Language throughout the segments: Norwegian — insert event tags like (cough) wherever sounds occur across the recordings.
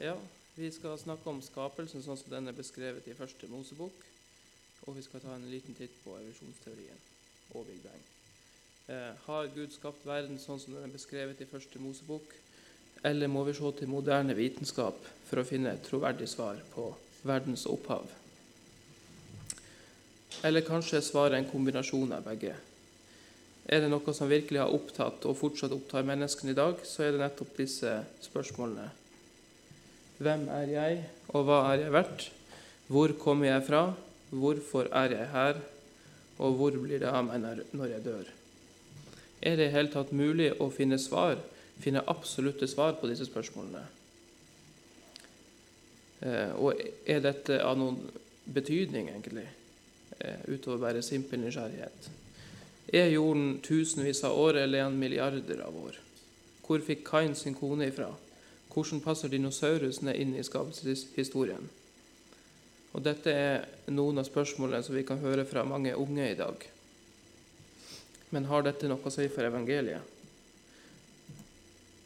Ja, vi skal snakke om skapelsen sånn som den er beskrevet i første Mosebok. Og vi skal ta en liten titt på evolusjonsteorien og Big Bang. Eh, har Gud skapt verden sånn som den er beskrevet i første Mosebok? Eller må vi se til moderne vitenskap for å finne et troverdig svar på verdens opphav? Eller kanskje svaret en kombinasjon av begge? Er det noe som virkelig har opptatt og fortsatt opptar menneskene i dag, så er det nettopp disse spørsmålene. Hvem er jeg, og hva er jeg verdt? Hvor kommer jeg fra? Hvorfor er jeg her? Og hvor blir det av meg når jeg dør? Er det i hele tatt mulig å finne svar, finne absolutte svar på disse spørsmålene? Eh, og er dette av noen betydning, egentlig, eh, utover bare simpel nysgjerrighet? Er jorden tusenvis av år, eller er han milliarder av år? Hvor fikk Kain sin kone ifra? Hvordan passer dinosaurusene inn i skapelseshistorien? Og Dette er noen av spørsmålene som vi kan høre fra mange unge i dag. Men har dette noe å si for evangeliet?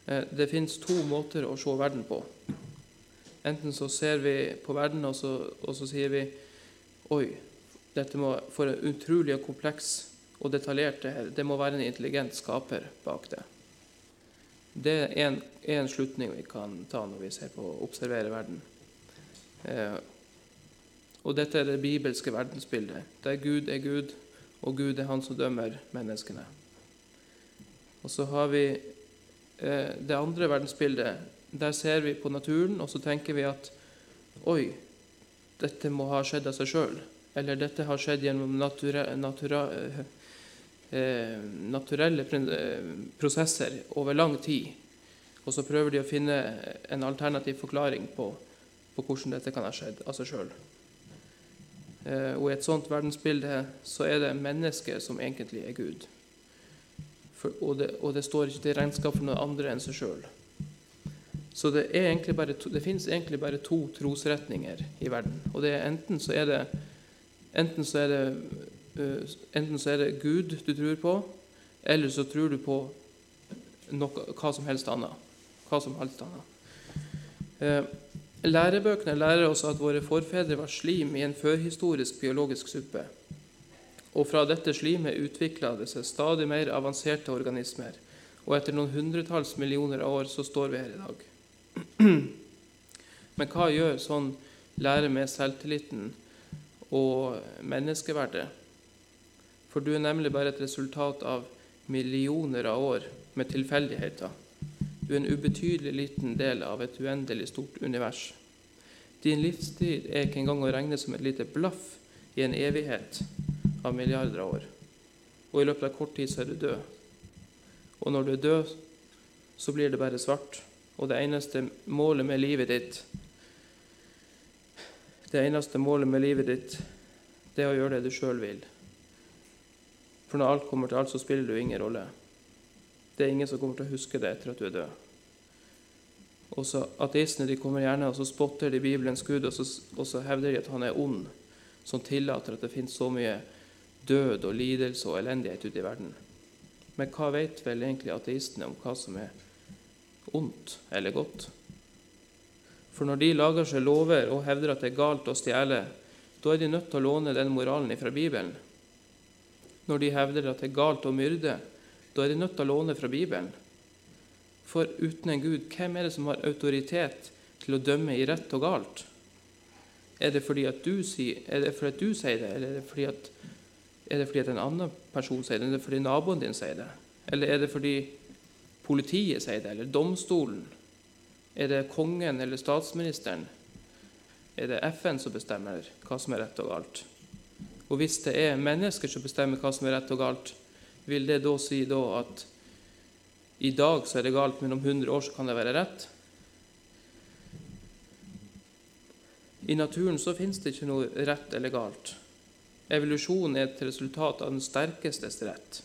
Eh, det fins to måter å se verden på. Enten så ser vi på verden, og så, og så sier vi Oi, dette må for utrolig kompleks og detaljert det her. Det må være en intelligent skaper bak det. Det er en, en, slutning vi kan ta når vi ser på å observere verden. Eh, og dette er det bibelske verdensbildet, der Gud er Gud, og Gud er Han som dømmer menneskene. Og så har vi eh, det andre verdensbildet. Der ser vi på naturen, og så tenker vi at Oi, dette må ha skjedd av seg sjøl. Eller dette har skjedd gjennom natura, natura, Eh, naturelle eh, prosesser over lang tid. Og så prøver de å finne en alternativ forklaring på, på hvordan dette kan ha skjedd av seg sjøl. Eh, og i et sånt verdensbilde så er det mennesket som egentlig er Gud. For, og, det, og, det, står ikke til regnskap for noen andre enn seg sjøl. Så det, to, det finnes egentlig bare to trosretninger i verden. Og det er enten så er det, enten så er det enten så er det Gud du tror på, eller så tror du på noe, hva som helst annet. Hva som helst annet. Eh, lærebøkene lærer oss at våre forfedre var slim i en førhistorisk biologisk suppe. Og fra dette slimet utvikla det seg stadig mer avanserte organismer. Og etter noen hundretalls millioner av år så står vi her i dag. (clears throat) Men hva gjør sånn lære med selvtilliten og menneskeverdet? For du er nemlig bare et resultat av millioner av år med tilfeldigheter. Du er en ubetydelig liten del av et uendelig stort univers. Din livstid er ikke engang å regne som et lite blaff i en evighet av milliarder av år. Og i løpet av kort tid så er du død. Og når du er død, så blir det bare svart. Og det eneste målet med livet ditt Det eneste målet med livet ditt, det er å gjøre det du sjøl vil. For når alt kommer til alt, så spiller du ingen rolle. Det er ingen som kommer til å huske det etter at du er død. Og så Ateistene de kommer gjerne og så spotter de Bibelens Gud, og så, og så hevder de at han er ond, som tillater at det finnes så mye død og lidelse og elendighet ute i verden. Men hva vet vel egentlig ateistene om hva som er ondt eller godt? For når de lager seg lover og hevder at det er galt å stjele, da er de nødt til å låne den moralen fra Bibelen når de hevder at det er galt å myrde. Da er de nødt til å låne fra Bibelen. For uten en Gud, hvem er det som har autoritet til å dømme i rett og galt? Er det fordi at du sier, det, at du sier det, eller er det, fordi at, er det fordi at en annen person sier det, eller er det fordi naboen din sier det? Eller er det fordi politiet sier det, eller domstolen? Er det kongen eller statsministeren? Er det FN som bestemmer hva som er rett og galt? Og hvis det er mennesker som bestemmer hva som er rett og galt, vil det da si da at i dag så er det galt, men om 100 år så kan det være rett? I naturen så finnes det ikke noe rett eller galt. Evolusjon er et resultat av den sterkestes rett.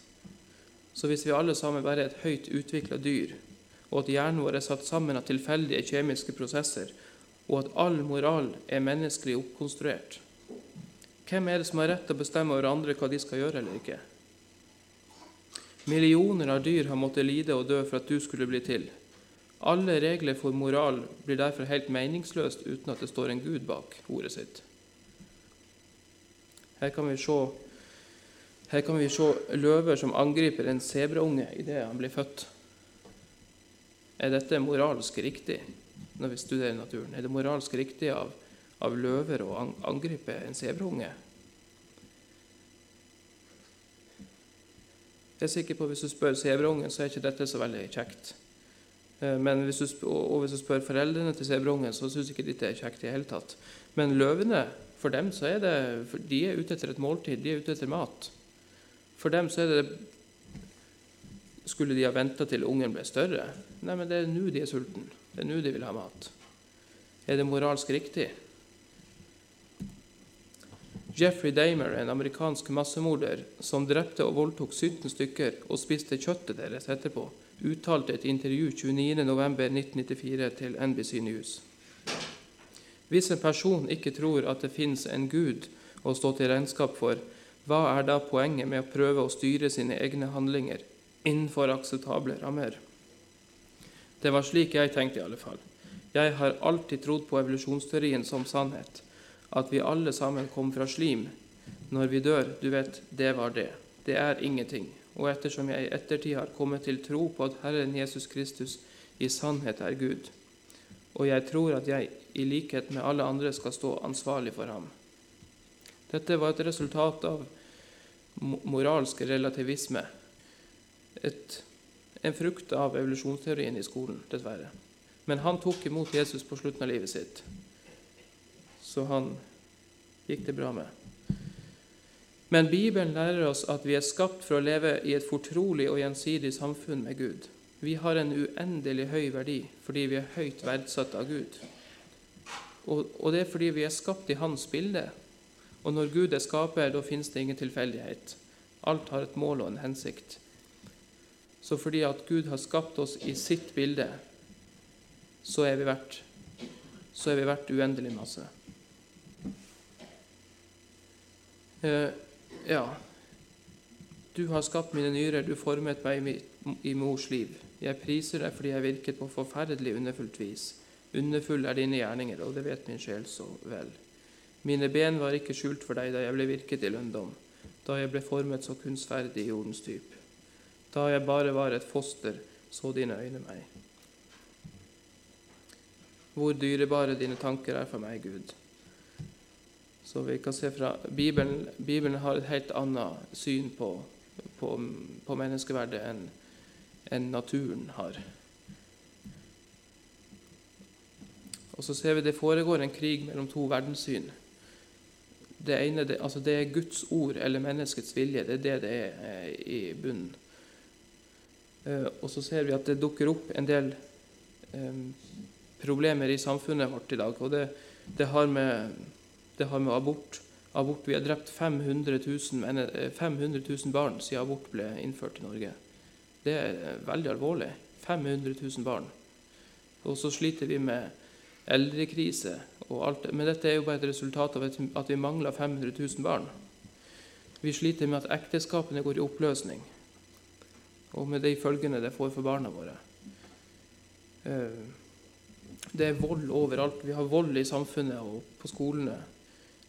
Så hvis vi alle sammen bare er et høyt utvikla dyr, og at hjernen vår er satt sammen av tilfeldige kjemiske prosesser, og at all moral er menneskelig oppkonstruert, hvem er det som har rett til å bestemme over andre hva de skal gjøre eller ikke? Millioner av dyr har måttet lide og dø for at du skulle bli til. Alle regler for moral blir derfor helt meningsløst uten at det står en Gud bak ordet sitt. Her kan vi se, her kan vi se løver som angriper en sebraunge idet han blir født. Er dette moralsk riktig når vi studerer naturen? Er det moralsk riktig av, av løver å angripe en sebrunge. Jeg er sikker på at Hvis du spør sebrungen, så er ikke dette så veldig kjekt. Eh, men hvis du, og hvis du spør foreldrene til sebrungen, så syns ikke dette er kjekt i det hele tatt. Men løvene for dem så er det, de er ute etter et måltid, de er ute etter mat. For dem så er det Skulle de ha venta til ungen ble større? Nei, men det er nå de er sultne. Det er nå de vil ha mat. Er det moralsk riktig? Jeffrey Damer, en amerikansk massemorder som drepte og voldtok 17 stykker og spiste kjøttet deres etterpå, uttalte et intervju 29.11.1994 til NBC News. Hvis en person ikke tror at det finnes en Gud å stå til regnskap for, hva er da poenget med å prøve å styre sine egne handlinger innenfor akseptable rammer? Det var slik jeg tenkte, i alle fall. Jeg har alltid trodd på evolusjonsteorien som sannhet, at vi alle sammen kom fra slim. Når vi dør, du vet, det var det. Det er ingenting. Og ettersom jeg i ettertid har kommet til tro på at Herren Jesus Kristus i sannhet er Gud, og jeg tror at jeg i likhet med alle andre skal stå ansvarlig for ham. Dette var et resultat av moralsk relativisme, et, en frukt av evolusjonsteorien i skolen, dessverre. Men han tok imot Jesus på slutten av livet sitt, så han gikk det bra med. Men Bibelen lærer oss at vi er skapt for å leve i et fortrolig og gjensidig samfunn med Gud. Vi har en uendelig høy verdi fordi vi er høyt verdsatt av Gud. Og, og, det er fordi vi er skapt i Hans bilde. Og når Gud er skaper, da finnes det ingen tilfeldighet. Alt har et mål og en hensikt. Så fordi at Gud har skapt oss i sitt bilde, så er vi verdt, så er vi verdt uendelig masse. Uh, ja, du har skapt mine nyrer, du formet meg i mors liv. Jeg priser deg fordi jeg virket på forferdelig underfullt vis. Underfull er dine gjerninger, og det vet min sjel så vel. Mine ben var ikke skjult for deg da jeg ble virket i lønndom, da jeg ble formet så kunstferdig i jordens dyp. Da jeg bare var et foster, så dine øyne meg. Hvor dyrebare dine tanker er for meg, Gud. Så vi kan se fra Bibelen, Bibelen har et helt annet syn på, på, på menneskeverdet enn en naturen har. Og så ser vi det foregår en krig mellom to verdenssyn. Det ene det, altså det er Guds ord eller menneskets vilje. Det er det det er eh, i bunnen. Eh, og så ser vi at det dukker opp en del eh, problemer i samfunnet vårt i dag. Og det, det, har, med, det har med abort Abort, Vi har drept 500 000, 500 000 barn siden abort ble innført i Norge. Det er veldig alvorlig. 500 000 barn. Og så sliter vi med eldrekrise og alt. Men dette er jo bare et resultat av at vi mangler 500 000 barn. Vi sliter med at ekteskapene går i oppløsning, og med de følgene det får for barna våre. Eh, det er vold overalt. Vi har vold i samfunnet og på skolene.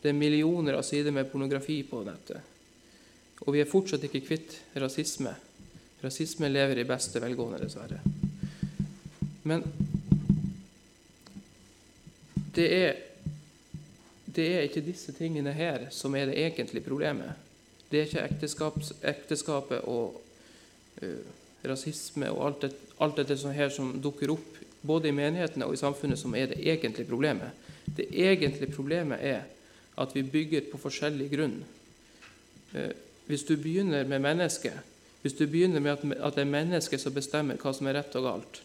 Det er millioner av sider med pornografi på nettet. Og vi er fortsatt ikke kvitt rasisme Rasisme lever i beste velgående, dessverre. Men det er, det er ikke disse tingene her som er det egentlige problemet. Det er ikke ekteskapet og uh, rasisme og alt, det, alt dette som her som dukker opp både i menighetene og i samfunnet, som er det egentlige problemet. Det egentlige problemet er at vi bygger på forskjellig grunn. Uh, hvis du begynner med mennesket, hvis du begynner med at det er mennesket som bestemmer hva som er rett og galt,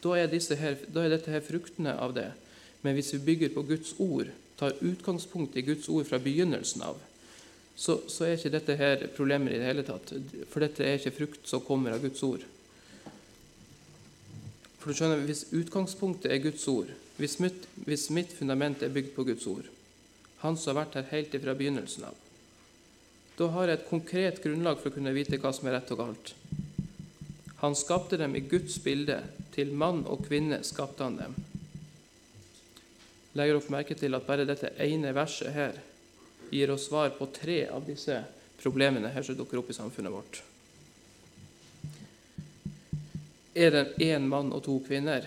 da er, her, da er, dette her fruktene av det. Men hvis vi bygger på Guds ord, tar utgangspunkt i Guds ord fra begynnelsen av, så, så er ikke dette her problemer i det hele tatt. For dette er ikke frukt som kommer av Guds ord. For du skjønner, Hvis utgangspunktet er Guds ord, hvis mitt, hvis mitt fundament er bygd på Guds ord, Han som har vært her helt fra begynnelsen av, da har jeg et konkret grunnlag for å kunne vite hva som er rett og galt. Han skapte dem i Guds bilde. Til mann og kvinne skapte han dem. Legger dere merke til at bare dette ene verset her gir oss svar på tre av disse problemene her som dukker opp i samfunnet vårt. Er det én mann og to kvinner?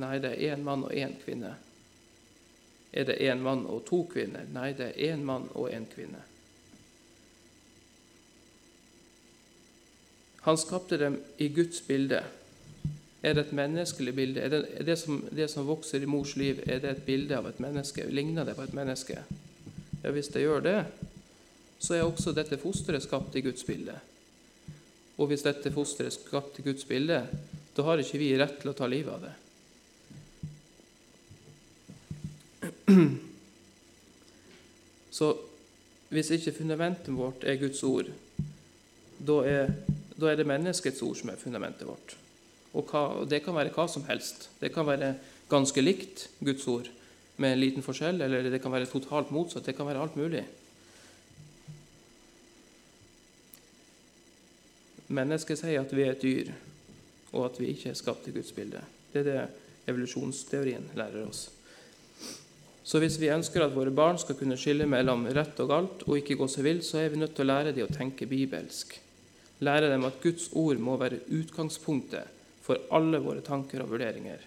Nei, det er én mann og én kvinne. Er det én mann og to kvinner? Nei, det er én mann og én kvinne. Han skapte dem i Guds bilde. Er det et menneskelig bilde? Er det, er det, som, det, som, vokser i mors liv, er det et bilde av et menneske? Ligner det på et menneske? Ja, Hvis det gjør det, så er også dette fosteret skapt i Guds bilde. Og hvis dette fosteret er skapt i Guds bilde, da har ikke vi rett til å ta livet av det. (clears throat) Så hvis ikke fundamentet vårt er Guds ord, da er, da er det menneskets ord som er fundamentet vårt. Og, hva, og, det kan være hva som helst. Det kan være ganske likt Guds ord med en liten forskjell, eller det kan være totalt motsatt. Det kan være alt mulig. Mennesket sier at vi er et dyr, og at vi ikke er skapt i Guds bilde. Det er det evolusjonsteorien lærer oss. Så hvis vi ønsker at våre barn skal kunne skille mellom rett og galt og ikke gå seg vill, så er vi nødt til å lære dem å tenke bibelsk. Lære dem at Guds ord må være utgangspunktet for alle våre tanker og vurderinger.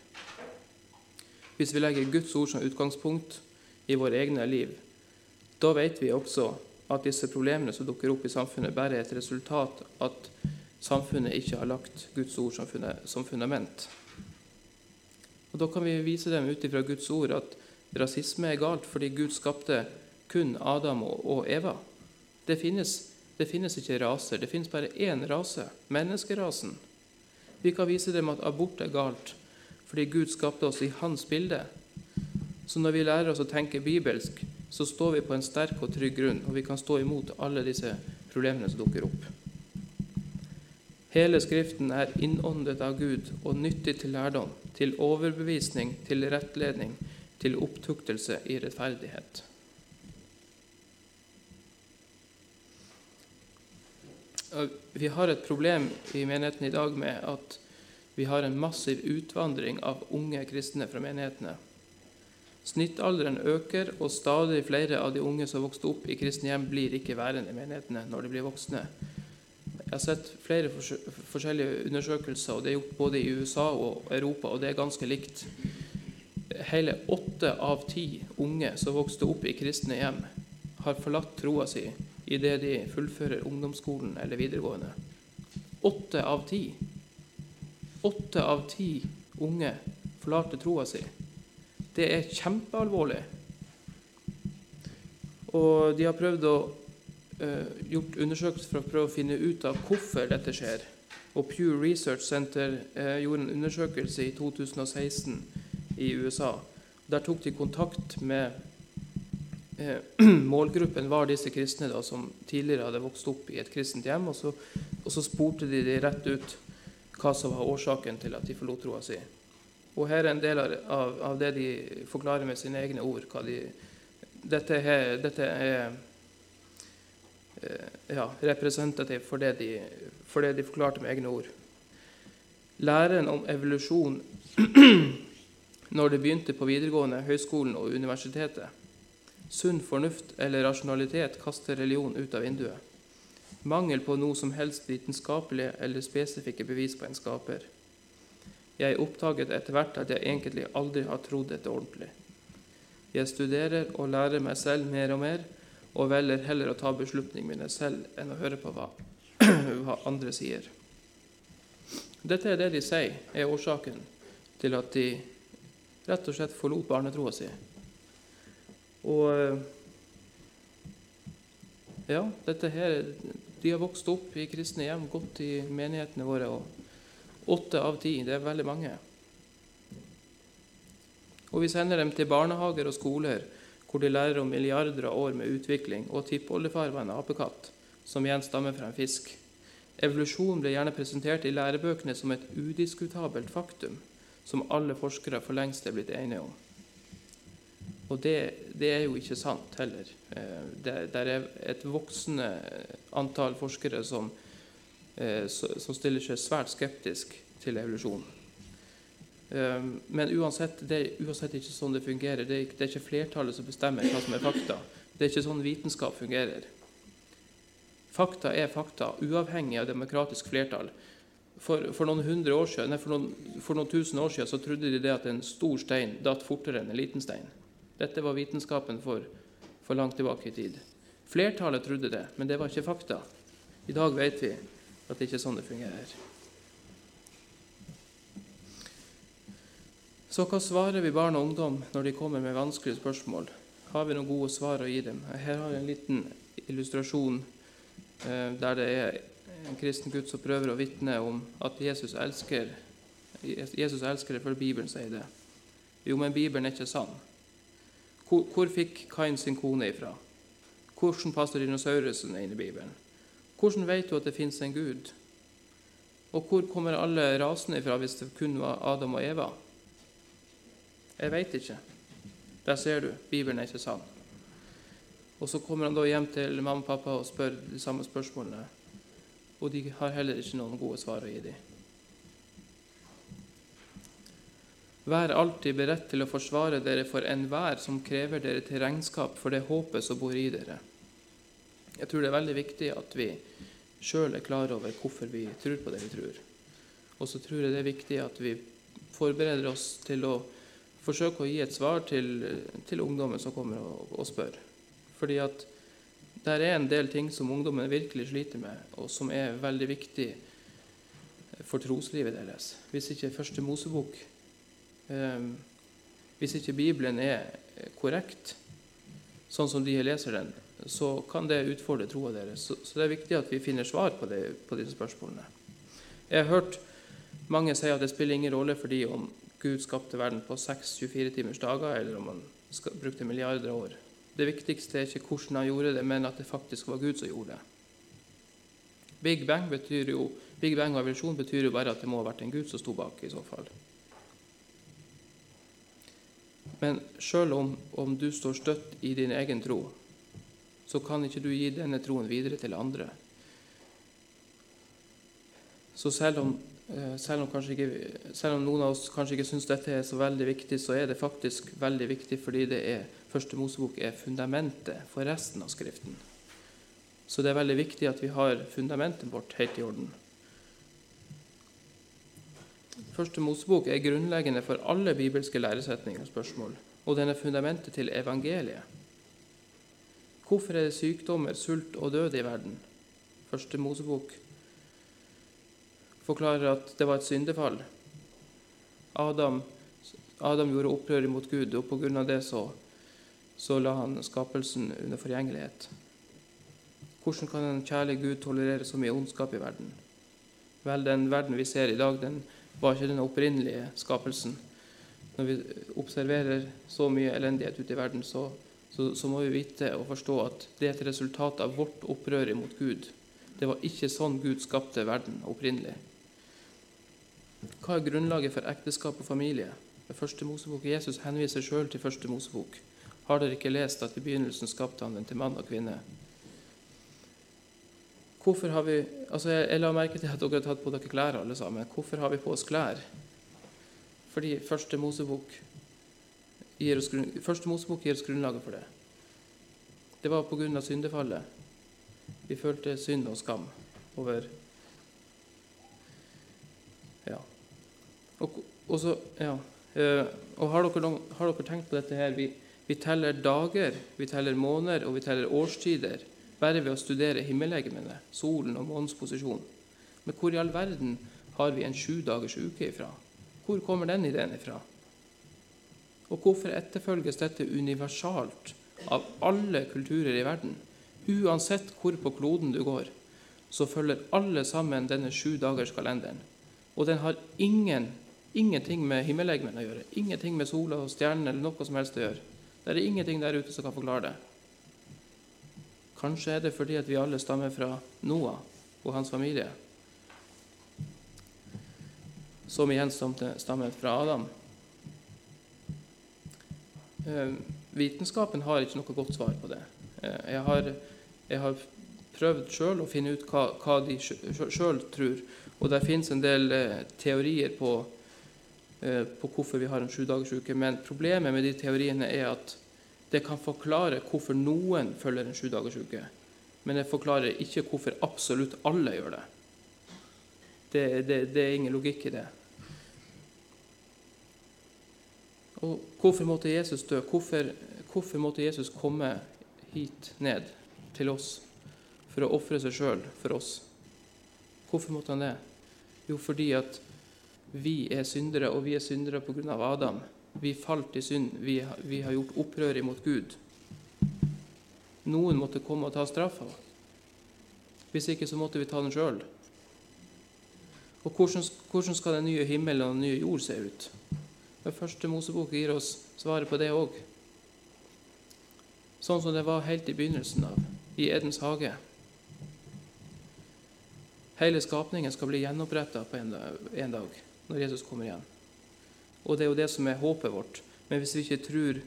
Hvis vi legger Guds ord som utgangspunkt i våre egne liv, da vet vi også at disse problemene som dukker opp i samfunnet, bare er et resultat at samfunnet ikke har lagt Guds ord som fundament. Og Da kan vi vise dem ut ifra Guds ord at rasisme er galt fordi Gud skapte kun Adam og Eva. Det finnes, det finnes ikke raser. Det finnes bare én rase menneskerasen. Vi kan vise dem at abort er galt fordi Gud skapte oss i hans bilde. Så når vi lærer oss å tenke bibelsk, så står vi på en sterk og trygg grunn, og vi kan stå imot alle disse problemene som dukker opp. Hele Skriften er innåndet av Gud og nyttig til lærdom, til overbevisning, til rettledning, til opptuktelse i rettferdighet. Vi har et problem i menigheten i dag med at vi har en massiv utvandring av unge kristne fra menighetene. Snittalderen øker, og stadig flere av de unge som vokste opp i kristne hjem, blir ikke værende i menighetene når de blir voksne. Jeg har sett flere forskjellige undersøkelser, og det er gjort både i USA og Europa, og det er ganske likt hele åtte av ti unge som vokste opp i kristne hjem, har forlatt troa si idet de fullfører ungdomsskolen eller videregående. Åtte av ti. Åtte av ti unge forlater troa si. Det er kjempealvorlig. Og de har prøvd å uh, gjort undersøkelser for å prøve å finne ut av hvorfor dette skjer. Og Pew Research Center uh, gjorde en undersøkelse i 2016 i USA. Der tok de kontakt med eh, (clears throat) Målgruppen var disse kristne da, som tidligere hadde vokst opp i et kristent hjem. Og så, og så spurte de de rett ut hva som var årsaken til at de forlot troa si. Og her er en del av, av, det de forklarer med sine egne ord. De, dette, er, dette er eh, ja, representativt for det, de, for det de forklarte med egne ord. Læren om evolusjon (clears throat) når det begynte på videregående, høyskolen og universitetet. Sunn fornuft eller rasjonalitet kaster religion ut av vinduet. Mangel på noe som helst vitenskapelige eller spesifikke bevis på en skaper. Jeg oppdaget etter hvert at jeg egentlig aldri har trodd dette ordentlig. Jeg studerer og lærer meg selv mer og mer, og velger heller å ta beslutningene mine selv enn å høre på hva, (clears throat) hva andre sier. Dette er det de sier er årsaken til at de rett og slett forlot barnetroa si. Og eh, ja, dette her De har vokst opp i kristne hjem, gått i menighetene våre. og Åtte av ti, det er veldig mange. Og vi sender dem til barnehager og skoler hvor de lærer om milliarder av år med utvikling, og tippoldefar var en apekatt, som igjen stammer fra en fisk. Evolusjon ble gjerne presentert i lærebøkene som et udiskutabelt faktum som alle forskere for lengst er blitt enige om. Og det, det er jo ikke sant heller. Eh, det, det, er et voksende antall forskere som, eh, som stiller seg svært skeptisk til evolusjon. Um, men uansett, det er uansett ikke sånn det fungerer. Det er, det er ikke flertallet som bestemmer hva som er fakta. Det er ikke sånn vitenskap fungerer. Fakta er fakta, uavhengig av demokratisk flertall. For, for, noen hundre år siden, nei, for, noen, for noen tusen år siden så trodde de det at en stor stein datt fortere enn en liten stein. Dette var vitenskapen for, for langt tilbake i tid. Flertallet trodde det, men det var ikke fakta. I dag vet vi at det ikke er sånn det fungerer. Så hva svarer vi barn og ungdom når de kommer med vanskelige spørsmål? Har vi noen gode svar å gi dem? Her har jeg en liten illustrasjon eh, der det er en kristen gutt som prøver å vitne om at Jesus elsker Jesus elsker det fordi Bibelen sier det. Jo, men Bibelen er ikke sann. Hvor, hvor fikk Kain sin kone ifra? Hvordan passer dinosaurusen inn i Bibelen? Hvordan vet du at det fins en Gud? Og hvor kommer alle rasene ifra hvis det kun var Adam og Eva? Jeg veit ikke. Der ser du, Bibelen er ikke sann. Og så kommer han da hjem til mamma og pappa og spør de samme spørsmålene. Og de har heller ikke noen gode svar å gi dem. Vær alltid beredt til å forsvare dere for enhver som krever dere til regnskap for det håpet som bor i dere. Jeg tror det er veldig viktig at vi sjøl er klar over hvorfor vi tror på det vi tror. Og så tror jeg det er viktig at vi forbereder oss til å forsøke å gi et svar til, til ungdommen som kommer og, og, spør. Fordi at det er en del ting som ungdommen virkelig sliter med, og som er veldig viktig for troslivet deres. Hvis ikke Første Mosebok eh, Hvis ikke Bibelen er korrekt, sånn som de leser den, så kan det utfordre troa deres. Så, det er viktig at vi finner svar på, det, på disse spørsmålene. Jeg har hørt mange si at det spiller ingen rolle for dem om Gud skapte verden på 6-24 timers dager, eller om han brukte milliarder av år. Det viktigste er ikke hvordan han gjorde det, men at det faktisk var Gud som gjorde det. Big Bang, betyr jo, Big Bang og evolusjon betyr jo bare at det må ha vært en Gud som sto bak. i så fall. Men sjøl om, om, du står støtt i din egen tro, så kan ikke du gi denne troen videre til andre. Så selv om selv om, ikke, selv om, noen av oss kanskje ikke syns dette er så veldig viktig, så er det faktisk veldig viktig fordi det er, Første Mosebok er fundamentet for resten av Skriften. Så det er veldig viktig at vi har fundamentet vårt helt i orden. Første Mosebok er grunnleggende for alle bibelske læresetninger og spørsmål, og den er fundamentet til evangeliet. Hvorfor er det sykdommer, sult og død i verden? Første Mosebok forklarer at det var et syndefall. Adam, Adam gjorde opprør mot Gud, og pga. det så, så la han skapelsen under forgjengelighet. Hvordan kan en kjærlig Gud tolerere så mye ondskap i verden? Vel, den verden vi ser i dag, den var ikke den opprinnelige skapelsen. Når vi observerer så mye elendighet ute i verden, så, så, så må vi vite og forstå at det er et resultat av vårt opprør mot Gud. Det var ikke sånn Gud skapte verden opprinnelig. Hva er grunnlaget for ekteskap og familie? Ved første Mosebok Jesus henviser sjøl til første Mosebok. Har dere ikke lest at i begynnelsen skapte han den til mann og kvinne? Hvorfor har vi, altså Jeg la merke til at dere har tatt på dere klær, alle sammen. Hvorfor har vi på oss klær? Fordi første Mosebok gir oss, første Mosebok gir oss grunnlaget for det. Det var pga. syndefallet. Vi følte synd og skam over Og, og, så, ja. Eh, og har, dere, har, dere, tenkt på dette her? Vi, vi, teller dager, vi teller måneder og vi teller årstider bare ved å studere himmellegemene, solen og månens posisjon. Men hvor i all verden har vi en sju dagers uke ifra? Hvor kommer den ideen ifra? Og hvorfor etterfølges dette universalt av alle kulturer i verden? Uansett hvor på kloden du går, så følger alle sammen denne sju dagers kalenderen. Og den har ingen Ingenting med himmellegemen å gjøre. Ingenting med sola og stjernene eller noe som helst å gjøre. Det er ingenting der ute som kan forklare det. Kanskje er det fordi at vi alle stammer fra Noah og hans familie, som igjen stammer fra Adam. Eh, vitenskapen har ikke noe godt svar på det. Eh, jeg har, jeg har prøvd sjøl å finne ut hva, hva de sjøl tror, og det fins en del eh, teorier på på hvorfor vi har en sjudagersuke. Men problemet med de teoriene er at det kan forklare hvorfor noen følger en sjudagersuke. Men det forklarer ikke hvorfor absolutt alle gjør det. Det, det, det er ingen logikk i det. Og hvorfor måtte Jesus dø? Hvorfor, hvorfor måtte Jesus komme hit ned til oss for å ofre seg sjøl for oss? Hvorfor måtte han det? Jo, fordi at vi er syndere, og vi er syndere pga. Adam. Vi falt i synd. Vi, vi, har gjort opprør imot Gud. Noen måtte komme og ta straffa. Hvis ikke så måtte vi ta den sjøl. Og hvordan, hvordan, skal den nye himmelen og den nye jord se ut? Den første Mosebok gir oss svaret på det òg. Sånn som det var helt i begynnelsen av, i Edens hage. Hele skapningen skal bli gjenoppretta på en en dag, når Jesus kommer igjen. Og det er jo det som er håpet vårt. Men hvis vi ikke tror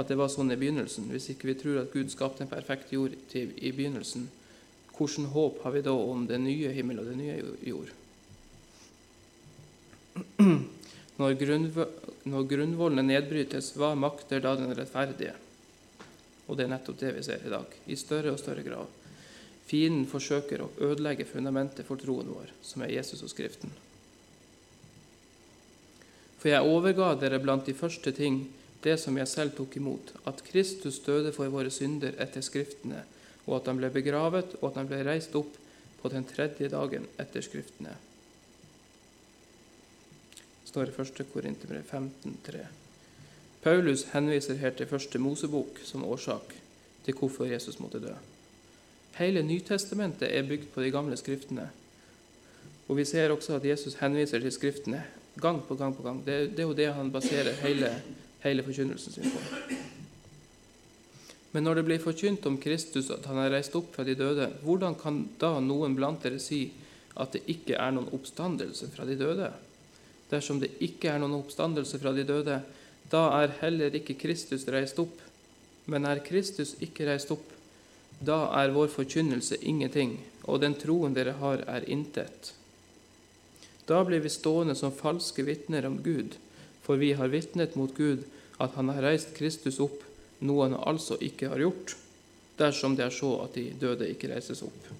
at det var sånn i begynnelsen, hvis ikke vi tror at Gud skapte en perfekt jord til, i begynnelsen, hvilket håp har vi da om den nye himmel og den nye jord? (clears throat) Når, når grunnvollene nedbrytes, hva makter da den rettferdige? Og det er nettopp det vi ser i dag, i større og større grad. Fienden forsøker å ødelegge fundamentet for troen vår, som er Jesus og Skriften. For jeg overga dere blant de første ting det som jeg selv tok imot, at Kristus døde for våre synder etter Skriftene, og at han ble begravet, og at han ble reist opp på den tredje dagen etter Skriftene Det står i 1. Korinterbrev 15,3. Paulus henviser her til første Mosebok som årsak til hvorfor Jesus måtte dø. Hele Nytestamentet er bygd på de gamle skriftene. Og Vi ser også at Jesus henviser til skriftene gang på gang. på gang. Det, det er jo det han baserer hele, hele forkynnelsen sin på. Men når det blir forkynt om Kristus, at han er reist opp fra de døde, hvordan kan da noen blant dere si at det ikke er noen oppstandelse fra de døde? dersom det ikke er noen oppstandelse fra de døde, da er heller ikke Kristus reist opp. Men er Kristus ikke reist opp, da er vår forkynnelse ingenting, og den troen dere har, er intet. Da blir vi stående som falske vitner om Gud, for vi har vitnet mot Gud at Han har reist Kristus opp, noe Han altså ikke har gjort, dersom det er så at de døde ikke reises opp.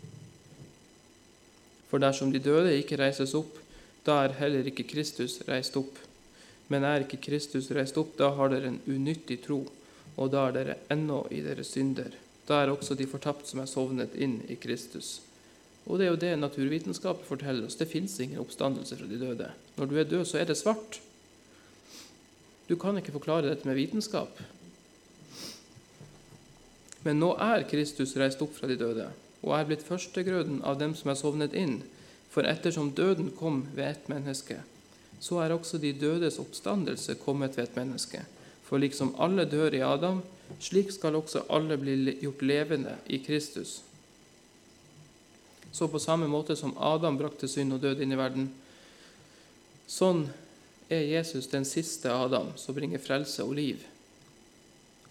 For dersom de døde ikke reises opp, da er heller ikke Kristus reist opp. Men er ikke Kristus reist opp, da har dere en unyttig tro, og da er dere ennå i deres synder. Da er også de fortapt som er sovnet inn i Kristus. Og det er jo det naturvitenskapet forteller oss. Det fins ingen oppstandelse fra de døde. Når du er død, så er det svart. Du kan ikke forklare dette med vitenskap. Men nå er Kristus reist opp fra de døde og er blitt førstegrøden av dem som er sovnet inn. For ettersom døden kom ved ett menneske, så er også de dødes oppstandelse kommet ved et menneske. For liksom alle dør i Adam, slik skal også alle bli gjort levende i Kristus. Så på samme måte som Adam brakte synd og død inn i verden, sånn er Jesus den siste Adam som bringer frelse og liv.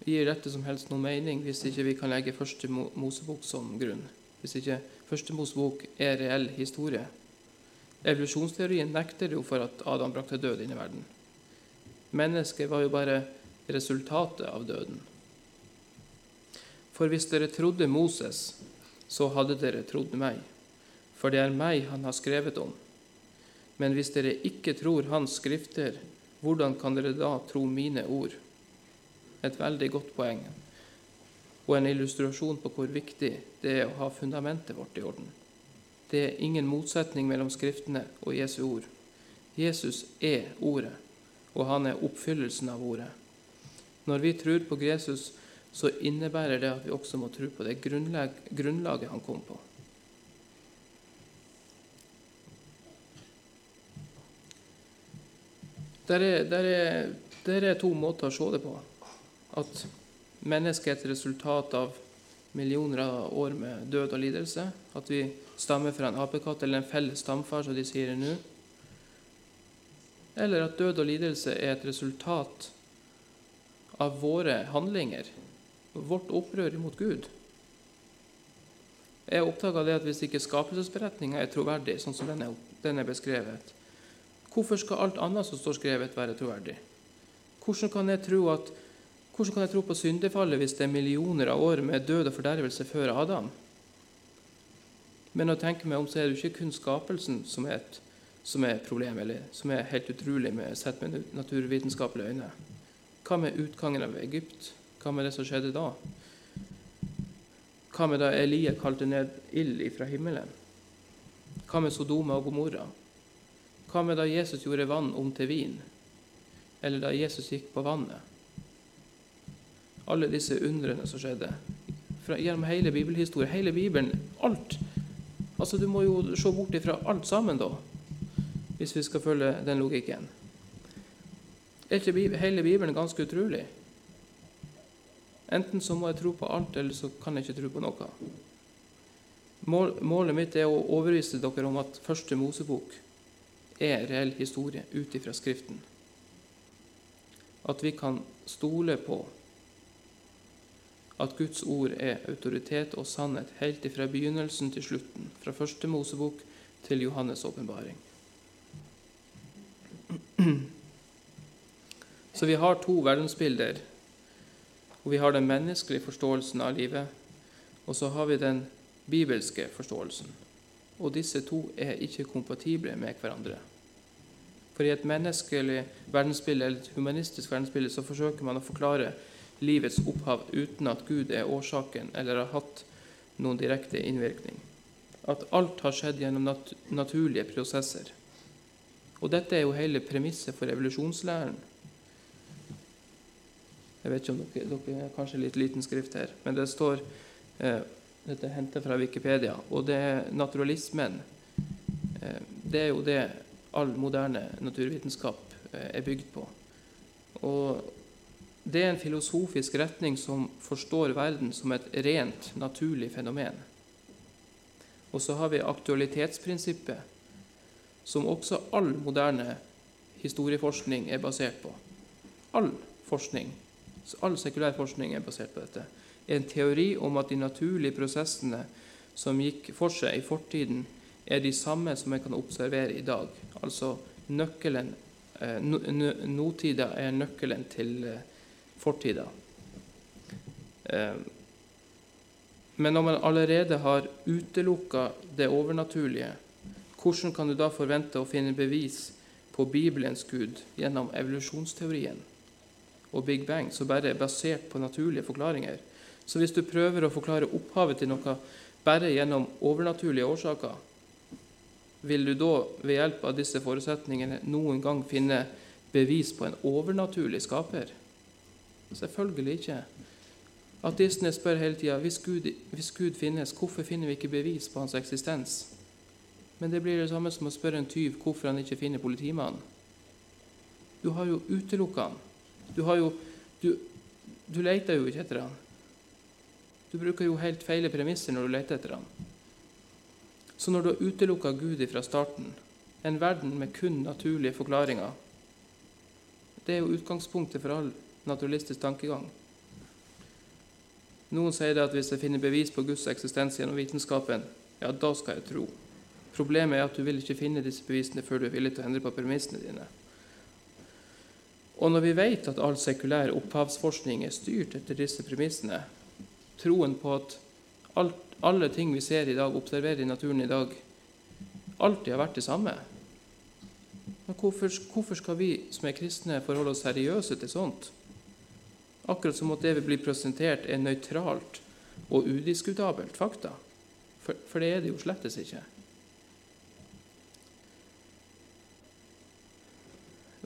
Gir dette som helst noen mening hvis ikke vi kan legge første Mosebok som grunn? Hvis ikke Første Mosebok er reell historie. Evolusjonsteorien nekter jo for at Adam brakte død inn i verden. Mennesket var jo bare resultatet av døden. For hvis dere trodde Moses, så hadde dere trodd meg, for det er meg han har skrevet om. Men hvis dere ikke tror hans skrifter, hvordan kan dere da tro mine ord? Et veldig godt poeng og en illustrasjon på hvor viktig det er å ha fundamentet vårt i orden. Det er ingen motsetning mellom Skriftene og Jesu ord. Jesus er Ordet, og han er oppfyllelsen av Ordet. Når vi tror på Jesus, så innebærer det at vi også må tro på det grunnlag, grunnlaget han kom på. Der er, der, er, der er to måter å se det på. At Mennesket er et resultat av millioner av år med død og lidelse. At vi stammer fra en apekatt eller en felles stamfar, som de sier det nå. Eller at død og lidelse er et resultat av våre handlinger, vårt opprør mot Gud. Jeg oppdaga at hvis ikke skapelsesberetninga er troverdig, sånn som den er, den beskrevet, Hvorfor skal alt annet som står skrevet, være troverdig? Hvordan kan jeg tro, at, kan jeg tro på syndefallet hvis det er millioner av år med død og fordervelse før Adam? Men å tenke meg om, så er det jo ikke kun skapelsen som er et som er problemet, eller som er helt utrolig med, sett med naturvitenskapelige øyne. Hva med utgangen av Egypt? Hva med det som skjedde da? Hva med da Elia kalte ned ild fra himmelen? Hva med Sodoma og Gomorra? Hva med da Jesus gjorde vann om til vin? Eller da Jesus gikk på vannet? Alle disse undrene som skjedde fra, gjennom hele bibelhistorien, hele Bibelen, alt. Altså, Du må jo se bort ifra alt sammen, da, hvis vi skal følge den logikken. Er ikke hele Bibelen ganske utrolig? Enten så må jeg tro på alt, eller så kan jeg ikke tro på noe. Mål, målet mitt er å overbevise dere om at første Mosebok er reell historie ut ifra Skriften. At vi kan stole på at Guds ord er autoritet og sannhet helt ifra begynnelsen til slutten, fra første Mosebok til Johannes' åpenbaring. Så vi har to verdensbilder og vi har den menneskelige forståelsen av livet, og så har vi den bibelske forståelsen. Og disse to er ikke kompatible med hverandre. For i et menneskelig verdensbilde, eller et humanistisk verdensbilde så forsøker man å forklare livets opphav uten at Gud er årsaken eller har hatt noen direkte innvirkning. At alt har skjedd gjennom nat naturlige prosesser. Og dette er jo hele premisset for evolusjonslæren. Jeg vet ikke om dere, dere er kanskje litt liten skrift her, men det står eh, Dette er hentet fra Wikipedia. Og det er naturalismen. Eh, det er jo det all moderne naturvitenskap eh, er bygd på. Og det er en filosofisk retning som forstår verden som et rent naturlig fenomen. Og så har vi aktualitetsprinsippet, som også all moderne historieforskning er basert på. All forskning all sekulær forskning er basert på dette, en teori om at de naturlige prosessene som gikk for seg i fortiden, er de samme som jeg kan observere i dag. Altså nøkkelen eh, Nåtida er nøkkelen til eh, fortida. Eh, men når man allerede har utelukka det overnaturlige, hvordan kan du da forvente å finne bevis på Bibelens Gud gjennom evolusjonsteorien? og Big Bang som bare er basert på naturlige forklaringer. Så hvis du prøver å forklare opphavet til noe bare gjennom overnaturlige årsaker, vil du da ved hjelp av disse forutsetningene noen gang finne bevis på en overnaturlig skaper? Selvfølgelig ikke. Ateistene spør hele tida hvis, hvis Gud finnes, hvorfor finner vi ikke bevis på hans eksistens? Men det blir det samme som å spørre en tyv hvorfor han ikke finner politimannen. Du har jo utelukka han. Du, har jo, du, du leter jo ikke etter han. Du bruker jo helt feile premisser når du leter etter han. Så når du har utelukka Gud fra starten, en verden med kun naturlige forklaringer Det er jo utgangspunktet for all naturalistisk tankegang. Noen sier det at hvis jeg finner bevis på Guds eksistens gjennom vitenskapen, ja, da skal jeg tro. Problemet er at du vil ikke finne disse bevisene før du er villig til å endre på premissene dine. Og når vi vet at all sekulær opphavsforskning er styrt etter disse premissene, troen på at alt, alle ting vi ser i dag, observerer i naturen i dag, alltid har vært det samme Men hvorfor, hvorfor skal vi som er kristne, forholde oss seriøse til sånt? Akkurat som at det vi blir presentert, er nøytralt og udiskutabelt fakta. For, for det er det jo slettes ikke.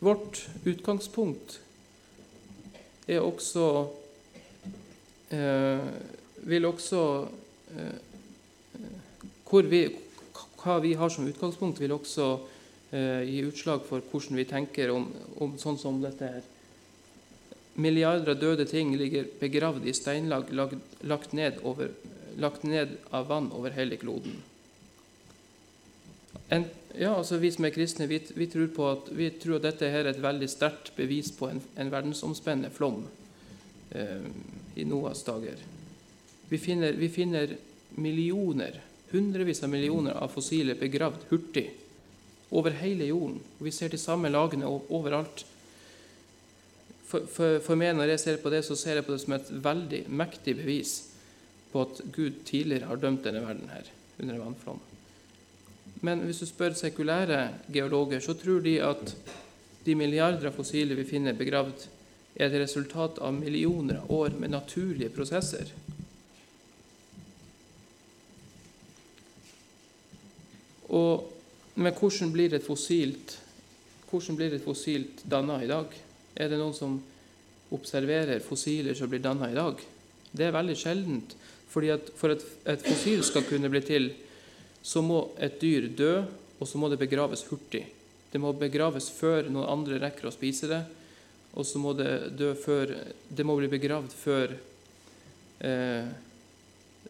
Vårt utgangspunkt er også eh, Vil også vi, Hva vi har som utgangspunkt, vil også eh, gi utslag for hvordan vi tenker om, om sånn som dette her. Milliarder av døde ting ligger begravd i steinlag lagt, lagt, ned over, lagt ned av vann over hele kloden. En, ja, altså Vi som er kristne, vi, vi, tror, på at, vi tror at dette her er et veldig sterkt bevis på en, en verdensomspennende flom eh, i Noas dager. Vi finner, vi finner, millioner, hundrevis av millioner av fossiler begravd hurtig over hele jorden. Vi ser de samme lagene overalt. For, for, for, meg, når jeg ser på det, så ser jeg på det som et veldig mektig bevis på at Gud tidligere har dømt denne verden her under en vannflom. Men hvis du spør sekulære geologer, så tror de at de milliarder av fossiler vi finner begravd, er et resultat av millioner av år med naturlige prosesser. Og, men hvordan blir et fossilt hvordan blir et fossilt danna i dag? Er det noen som observerer fossiler som blir danna i dag? Det er veldig sjeldent. fordi at For at et fossil skal kunne bli til, så må et dyr dø, og så må det begraves hurtig. Det må begraves før noen andre rekker å spise det, og så må det dø før Det må bli begravd før eh,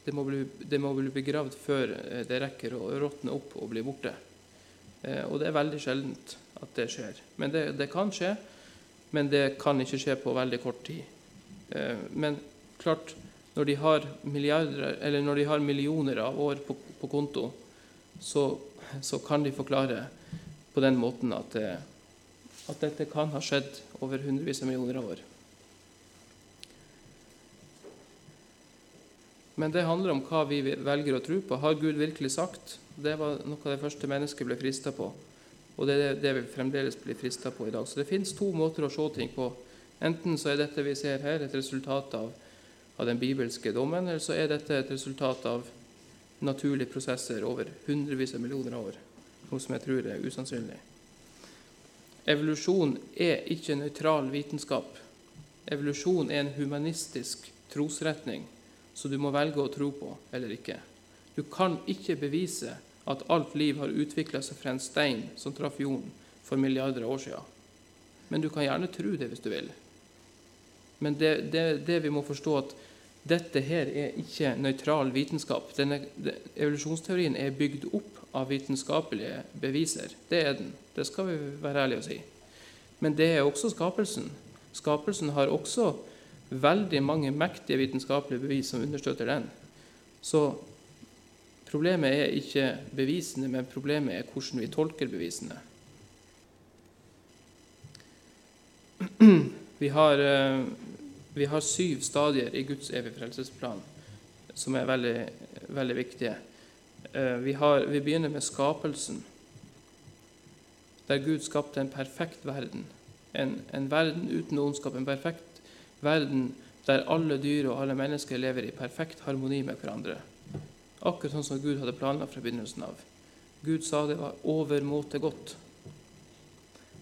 det, må bli, det må bli begravd før eh, det rekker å råtne opp og bli borte. Eh, og det er veldig sjeldent at det skjer. Men det, det, kan skje, men det kan ikke skje på veldig kort tid. Eh, men klart, når de har når de har millioner av år på, på konto, så, så, kan de forklare på den måten at, at dette kan ha skjedd over hundrevis av millioner av år. Men det handler om hva vi velger å tro på. Har Gud virkelig sagt? Det var noe av det første mennesket ble frista på. Og det er det vi fremdeles blir frista på i dag. Så det fins to måter å se ting på. Enten så er dette vi ser her, et resultat av, av den bibelske dommen, eller så er dette et resultat av naturlige prosesser over hundrevis av millioner av år. Noe som jeg tror er usannsynlig. Evolusjon er ikke nøytral vitenskap. Evolusjon er en humanistisk trosretning så du må velge å tro på eller ikke. Du kan ikke bevise at alt liv har utvikla seg fra en stein som traff jorden for milliarder av år siden. Men du kan gjerne tro det hvis du vil. Men det, det, det vi må forstå, at dette her er ikke nøytral vitenskap. Denne, de, evolusjonsteorien er bygd opp av vitenskapelige beviser. Det er den. Det skal vi være ærlige og si. Men det er også skapelsen. Skapelsen har også veldig mange mektige vitenskapelige bevis som understøtter den. Så problemet er ikke bevisene, men problemet er hvordan vi tolker bevisene. (clears throat) Vi har, eh, vi har syv stadier i Guds evige frelsesplan som er veldig, veldig viktige. Eh, vi, har, vi begynner med skapelsen, der Gud skapte en perfekt verden. En, en verden uten ondskap, en perfekt verden der alle dyr og alle mennesker lever i perfekt harmoni med hverandre. Akkurat sånn som Gud hadde planlagt fra begynnelsen av. Gud sa det var overmåte godt.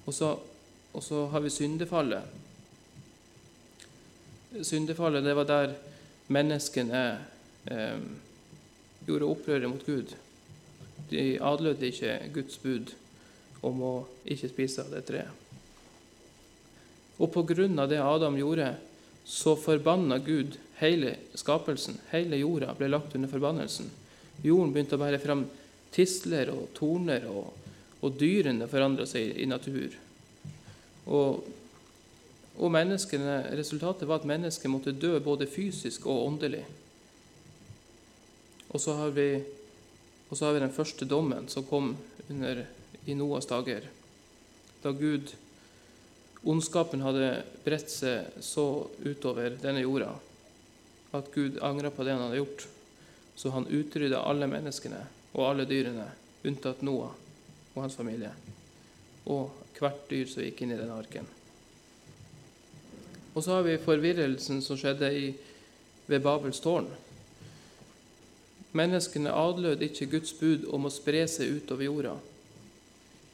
Og så, og så har vi syndefallet. Syndefallet det var der menneskene eh, gjorde opprøret mot Gud. De adlød ikke Guds bud om å ikke spise av det treet. Og på grunn av det Adam gjorde, så forbanna Gud hele skapelsen. Hele jorda ble lagt under forbannelsen. Jorden begynte å bære fram tisler og torner, og, og dyrene forandra seg i natur. Og, og resultatet var at mennesket måtte dø både fysisk og åndelig. Og så har vi, så har vi den første dommen som kom under, i Noas dager, da Gud Ondskapen hadde bredt seg så utover denne jorda at Gud angra på det han hadde gjort. Så han utrydda alle menneskene og alle dyrene, unntatt Noah og hans familie, og hvert dyr som gikk inn i den arken. Og så har vi forvirrelsen som skjedde i, ved Babels tårn. Menneskene adlød ikke Guds bud om å spre seg utover jorda.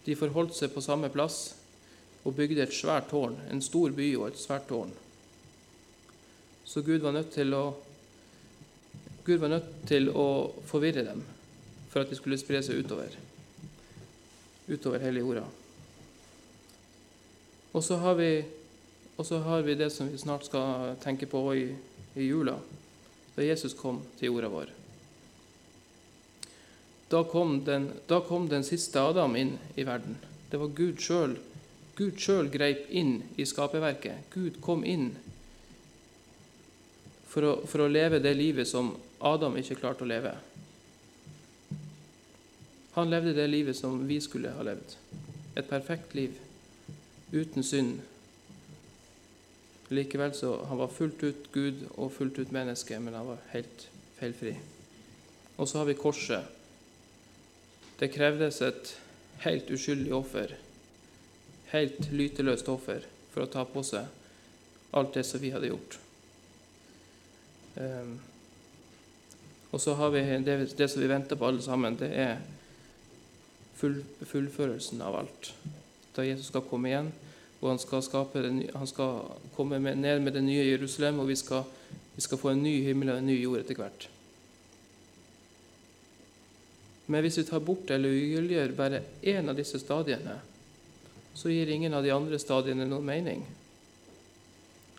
De forholdt seg på samme plass og bygde et svært tårn, en stor by og et svært tårn. Så Gud var nødt til å Gud var nødt til å forvirre dem for at de skulle spre seg utover, utover hele jorda. Og så har vi, har vi det som vi snart skal tenke på i, i jula, da Jesus kom til jorda vår. Da kom, den, da kom den siste Adam inn i verden. Det var Gud sjøl Gud sjøl greip inn i skaperverket. Gud kom inn for å, for å, leve det livet som Adam ikke klarte å leve. Han levde det livet som vi skulle ha levd. Et perfekt liv, uten synd. Likevel så han var fullt ut Gud og fullt ut menneske, men han var helt feilfri. Og så har vi korset. Det krevdes et helt uskyldig offer, helt lyteløst offer, for å ta på seg alt det som vi hadde gjort. Um, og så har vi det, det, som vi venter på alle sammen, det er full, fullførelsen av alt. Da Jesus skal komme igjen, og han skal, den, han skal komme med, ned med det nye Jerusalem, og vi skal, vi skal få en ny himmel og en ny jord etter hvert. Men hvis vi tar bort eller ugyldiggjør bare én av disse stadiene, så gir ingen av de andre stadiene noen mening.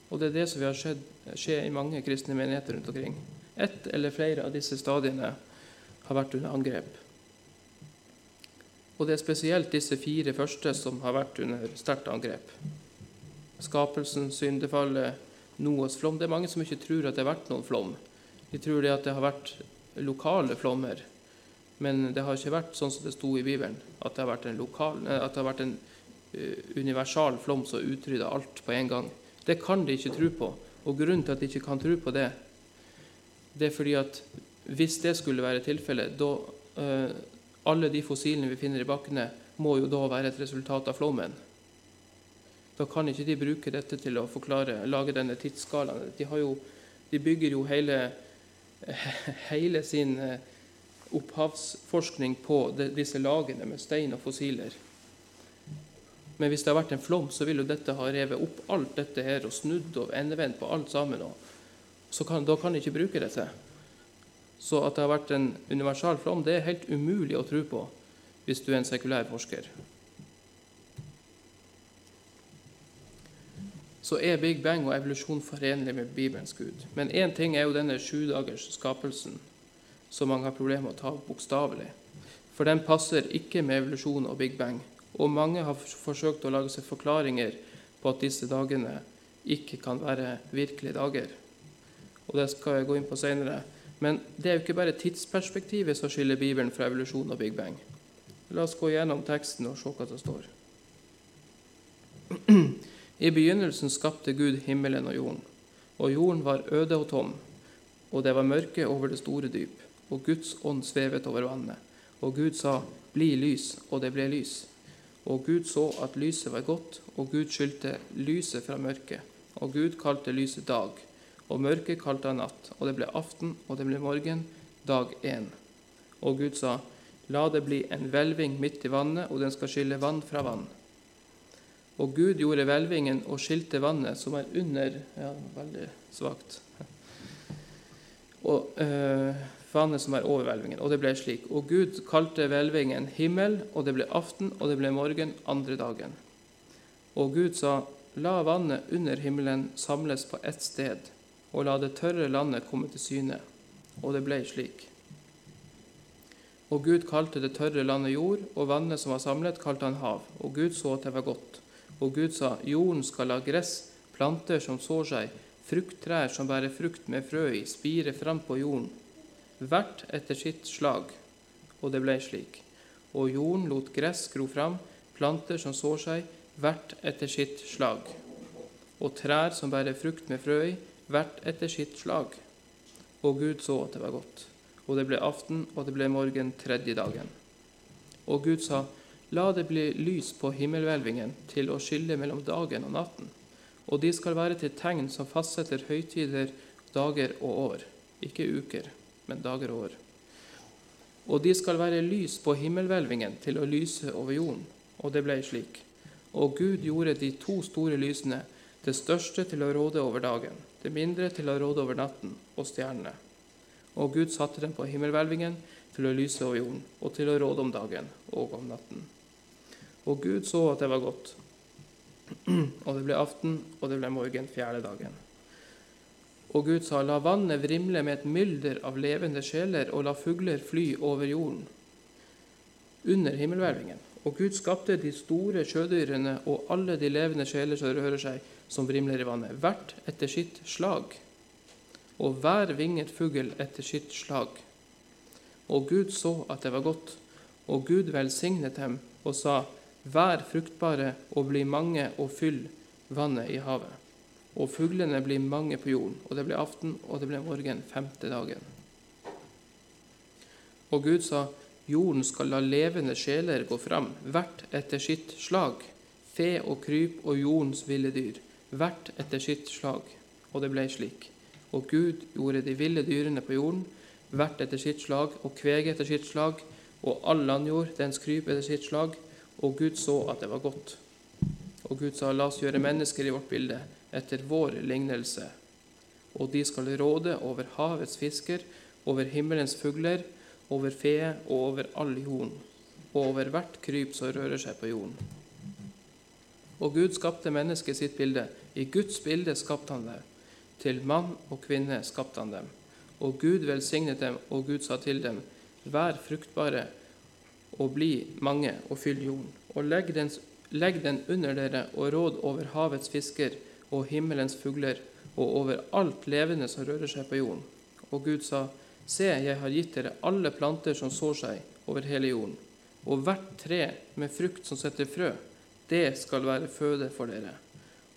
Og det er det som har sett skje i mange kristne menigheter rundt omkring. Ett eller flere av disse stadiene har vært under angrep. Og det er spesielt disse fire første som har vært under sterkt angrep. Skapelsen, syndefallet, Noas flom. Det er mange som ikke tror at det har vært noen flom. De tror det at det har vært lokale flommer men det har ikke vært sånn som det sto i Bibelen, at det har vært en, lokal, at det har vært en universal flom som utrydder alt på en gang. Det kan de ikke tro på. Og grunnen til at de ikke kan tro på det, det er fordi at hvis det skulle være tilfellet, da uh, Alle de fossilene vi finner i bakkene, må jo da være et resultat av flommen. Da kan ikke de bruke dette til å forklare, lage denne tidsskalaen. De, jo, de bygger jo hele, (laughs) hele sin uh, opphavsforskning på disse lagene med stein og fossiler. Men hvis det har vært en flom, så vil jo dette ha revet opp alt dette her og snudd og endevendt på alt sammen. så kan, da kan de ikke bruke det til. Så at det har vært en universal flom, det er helt umulig å tro på hvis du er en sekulær forsker. Så er Big Bang og evolusjon forenlig med Bibelens Gud. Men én ting er jo denne sjudagers skapelsen som mange har problemer med å ta bokstavelig. For den passer ikke med evolusjon og big bang. Og mange har forsøkt å lage seg forklaringer på at disse dagene ikke kan være virkelige dager. Og Det skal jeg gå inn på senere. Men det er jo ikke bare tidsperspektivet som skiller Bibelen fra evolusjon og big bang. La oss gå gjennom teksten og se hva som står. (clears throat) I begynnelsen skapte Gud himmelen og jorden. Og jorden var øde og tom, og det var mørke over det store dyp og Guds ånd svevet over vannet. Og Gud sa, Bli lys, og det ble lys. Og Gud så at lyset var godt, og Gud skyldte lyset fra mørket. Og Gud kalte lyset dag, og mørket kalte han natt. Og det ble aften, og det ble morgen, dag én. Og Gud sa, La det bli en hvelving midt i vannet, og den skal skille vann fra vann. Og Gud gjorde hvelvingen og skilte vannet som er under Ja, veldig svakt. Og øh, vannet som er over hvelvingen. Og det ble slik. Og Gud kalte hvelvingen himmel, og det ble aften, og det ble morgen andre dagen. Og Gud sa, la vannet under himmelen samles på ett sted, og la det tørre landet komme til syne. Og det ble slik. Og Gud kalte det tørre landet jord, og vannet som var samlet, kalte han hav. Og Gud så at det var godt. Og Gud sa, jorden skal la gress, planter som sår seg, frukttrær som bærer frukt med frø i, spire fram på jorden hvert etter sitt slag. Og det ble slik. Og jorden lot gress gro fram, planter som sår seg, hvert etter sitt slag. Og trær som bærer frukt med frø i, hvert etter sitt slag. Og Gud så at det var godt. Og det ble aften, og det ble morgen tredje dagen. Og Gud sa, La det bli lys på himmelhvelvingen til å skille mellom dagen og natten. Og de skal være til tegn som fastsetter høytider, dager og år, ikke uker men dager og år. Og de skal være lys på himmelhvelvingen til å lyse over jorden. Og det ble slik. Og Gud gjorde de to store lysene, det største til å råde over dagen, det mindre til å råde over natten og stjernene. Og Gud satte dem på himmelhvelvingen til å lyse over jorden, og til å råde om dagen og om natten. Og Gud så at det var godt. (clears throat) Og det ble aften, og det ble morgen fjerde dagen. Og Gud sa, la vannet vrimle med et mylder av levende sjeler, og la fugler fly over jorden under himmelhvelvingen. Og Gud skapte de store sjødyrene og alle de levende sjeler som rører seg, som vrimler i vannet, hvert etter sitt slag, og hver vinget fugl etter sitt slag. Og Gud så at det var godt, Og Gud velsignet dem og sa:" Vær fruktbare og bli mange og fyll vannet i havet. Og fuglene blir mange på jorden. Og det ble aften, og det ble morgen femte dagen. Og Gud sa:" Jorden skal la levende sjeler gå fram, hvert etter sitt slag, fe og kryp og jordens ville dyr, hvert etter sitt slag. Og det ble slik. Og Gud gjorde de ville dyrene på jorden, hvert etter sitt slag, og kveget etter sitt slag, og all landjord, dens kryp etter sitt slag. Og Gud så at det var godt. Og Gud sa, la oss gjøre mennesker i vårt bilde, etter vår lignelse. Og de skal råde over havets fisker, over himmelens fugler, over fe og over all jorden, og over hvert kryp som rører seg på jorden. Og Gud skapte mennesket sitt bilde. I Guds bilde skapte han det. Til mann og kvinne skapte han dem. Og Gud velsignet dem, og Gud sa til dem, Vær fruktbare og bli mange, og fyll jorden. Og legg den, legg den under dere, og råd over havets fisker og himmelens fugler, og over alt levende som rører seg på jorden. Og Gud sa, Se, jeg har gitt dere alle planter som sår seg over hele jorden, og hvert tre med frukt som setter frø, det skal være føde for dere.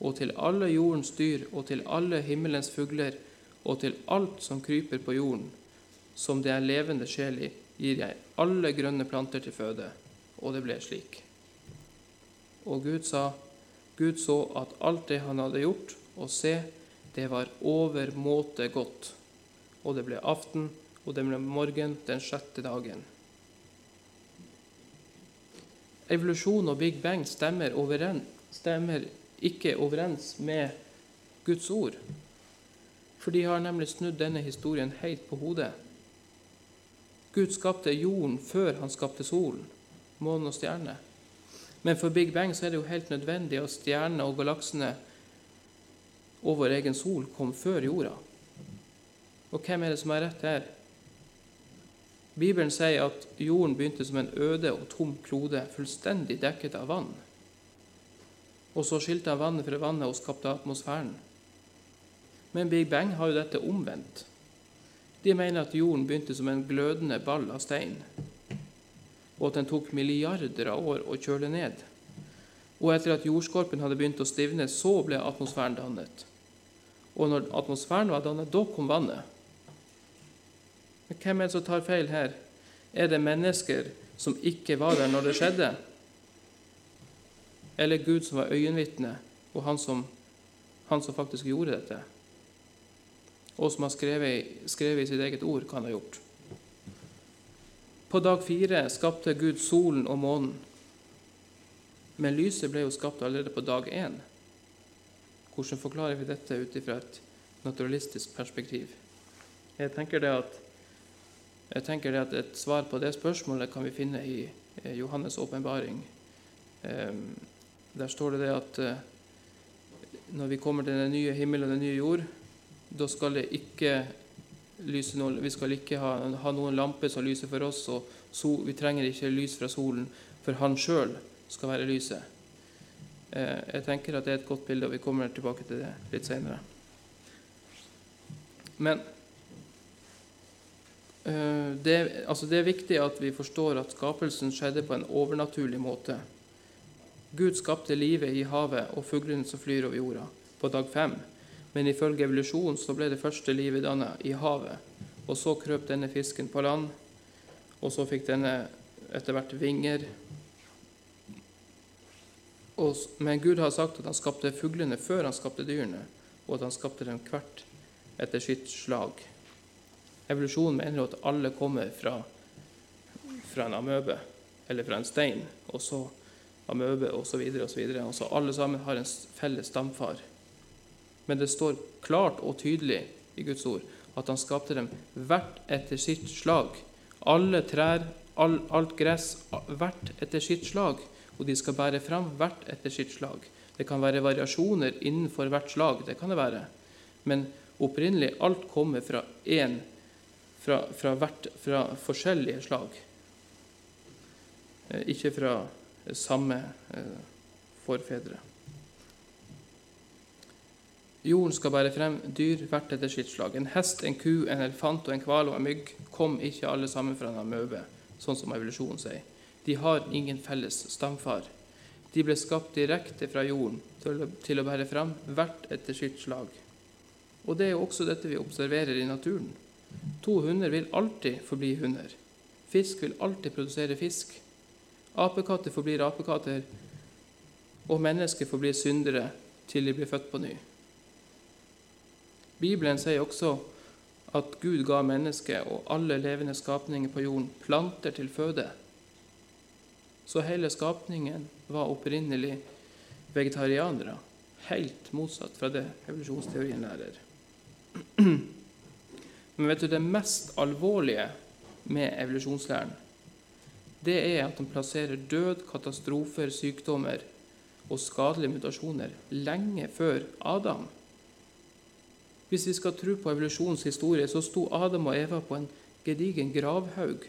Og til alle jordens dyr og til alle himmelens fugler og til alt som kryper på jorden, som det er levende sjel i, gir jeg alle grønne planter til føde. Og det ble slik. Og Gud sa, Gud så at alt det han hadde gjort, og se, det var overmåte godt. Og det ble aften, og det ble morgen den sjette dagen. Evolusjon og Big Bang stemmer, overens, stemmer ikke overens med Guds ord. For de har nemlig snudd denne historien helt på hodet. Gud skapte jorden før han skapte solen, månen og stjernene. Men for Big Bang så er det jo helt nødvendig at stjernene og galaksene og vår egen sol kom før jorda. Og hvem er det som har rett her? Bibelen sier at jorden begynte som en øde og tom klode, fullstendig dekket av vann. Og så skilte han vannet fra vannet og skapte atmosfæren. Men Big Bang har jo dette omvendt. De mener at jorden begynte som en glødende ball av stein, og at den tok milliarder av år å kjøle ned. Og etter at jordskorpen hadde begynt å stivne, så ble atmosfæren dannet. Og når atmosfæren var dannet, da kom vannet. Men hvem er det som tar feil her? Er det mennesker som ikke var der når det skjedde? Eller Gud som var øyenvitne, og han som, han som faktisk gjorde dette? Og som har skrevet, skrevet i sitt eget ord hva han har gjort. På dag fire skapte Gud solen og månen. Men lyset ble jo skapt allerede på dag én. Hvordan forklarer vi dette ut ifra et naturalistisk perspektiv? Jeg tenker det at jeg tenker at Et svar på det spørsmålet kan vi finne i Johannes' åpenbaring. Ehm, der står det det at eh, når vi kommer til den nye himmelen og den nye jord, da skal det ikke lyse noen, vi skal ikke ha, ha noen lampe som lyser for oss, og so, vi trenger ikke lys fra solen, for Han sjøl skal være lyset. Eh, jeg tenker at det er et godt bilde, og vi kommer tilbake til det litt senere. Men Eh, det, altså det, er viktig at vi forstår at skapelsen skjedde på en overnaturlig måte. Gud skapte livet i havet og fuglene som flyr over jorda, på dag fem. Men ifølge evolusjonen så ble det første livet dannet i havet. Og så krøp denne fisken på land, og så fikk denne etter hvert vinger. Og, men Gud har sagt at han skapte fuglene før han skapte dyrene, og at han skapte dem hvert etter sitt slag. Evolusjonen mener at alle kommer fra, fra en amøbe eller fra en stein, og så amøbe osv. så alle sammen har en felles stamfar. Men det står klart og tydelig i Guds ord at han skapte dem hvert etter sitt slag. Alle trær, all, alt gress, hvert etter sitt slag. Og de skal bære fram hvert etter sitt slag. Det kan være variasjoner innenfor hvert slag, det kan det være. Men opprinnelig alt kommer fra én fra, fra, hvert, fra forskjellige slag. Eh, ikke fra samme eh, forfedre. Jorden skal bære frem dyr hvert etter sitt slag. En hest, en ku, en elefant og en hval og en mygg kom ikke alle sammen fra en amøbe, sånn som evolusjonen sier. De har ingen felles stamfar. De ble skapt direkte fra jorden til, å bære fram hvert etter sitt slag. Og det er jo også dette vi observerer i naturen. To hunder vil alltid forbli hunder. Fisk vil alltid produsere fisk. Apekatter forblir apekatter, og mennesker forblir syndere til de blir født på ny. Bibelen sier også at Gud ga mennesket og alle levende skapninger på jorden planter til føde. Så hele skapningen var opprinnelig vegetarianere, helt motsatt fra det evolusjonsteorien lærer. (clears throat) Men vet du, det mest alvorlige med evolusjonslæren, det er at den plasserer død, katastrofer, sykdommer og skadelige mutasjoner lenge før Adam. Hvis vi skal tro på evolusjonens historie, så sto Adam og Eva på en gedigen gravhaug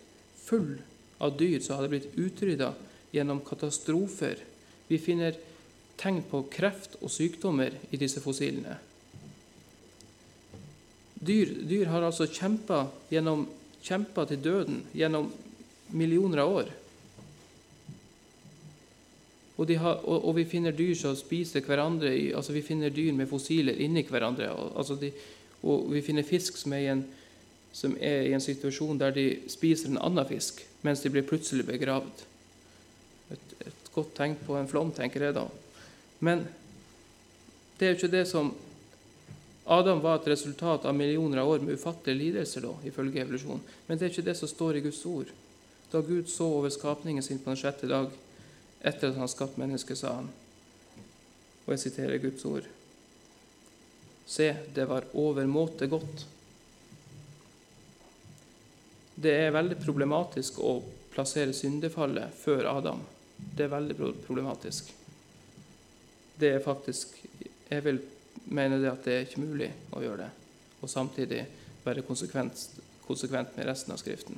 full av dyr som hadde blitt utrydda gjennom katastrofer. Vi finner tegn på kreft og sykdommer i disse fossilene. Dyr, dyr har altså kjempa, til døden gjennom millioner av år. Og, har, og, og, vi finner dyr som spiser hverandre altså Vi finner dyr med fossiler inni hverandre. Altså de, og vi finner fisk som er, en, som er, i en, situasjon der de spiser en annen fisk, mens de blir plutselig begravd. Et, et godt tegn på en flom, tenker jeg da. Men det er jo ikke det som Adam var et resultat av millioner av år med ufattelige lidelser, da, ifølge evolusjonen. Men det er ikke det som står i Guds ord. Da Gud så over skapningen sin på den sjette dag, etter at han skapte mennesket, sa han, og jeg siterer Guds ord Se, det var overmåte godt. Det er veldig problematisk å plassere syndefallet før Adam. Det er veldig problematisk. Det er faktisk Jeg vil mene det at det er ikke mulig å gjøre det, og samtidig være konsekvent, konsekvent med resten av Skriften.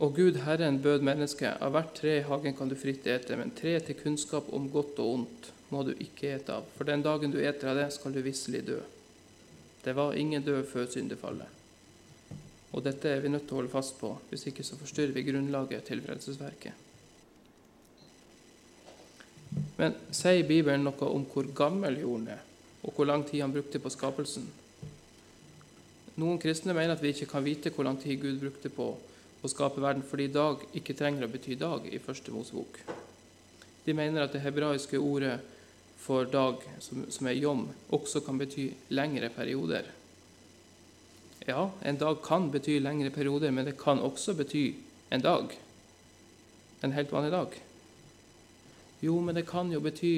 Og Gud Herren bød mennesket, av hvert tre i hagen kan du fritt ete, men tre til kunnskap om godt og ondt må du ikke ete av, for den dagen du eter av det, skal du visselig dø. Det var ingen død før syndefallet. Og dette er vi nødt til å holde fast på, hvis ikke så forstyrrer vi grunnlaget til frelsesverket. Men sier Bibelen noe om hvor gammel jorden er, og hvor lang tid han brukte på skapelsen? Noen kristne mener at vi ikke kan vite hvor lang tid Gud brukte på å skape verden, fordi dag ikke trenger å bety dag i første Mosebok. De mener at det hebraiske ordet for dag, som er jom, også kan bety lengre perioder. Ja, en dag kan bety lengre perioder, men det kan også bety en dag. En helt vanlig dag. Jo, men det kan jo bety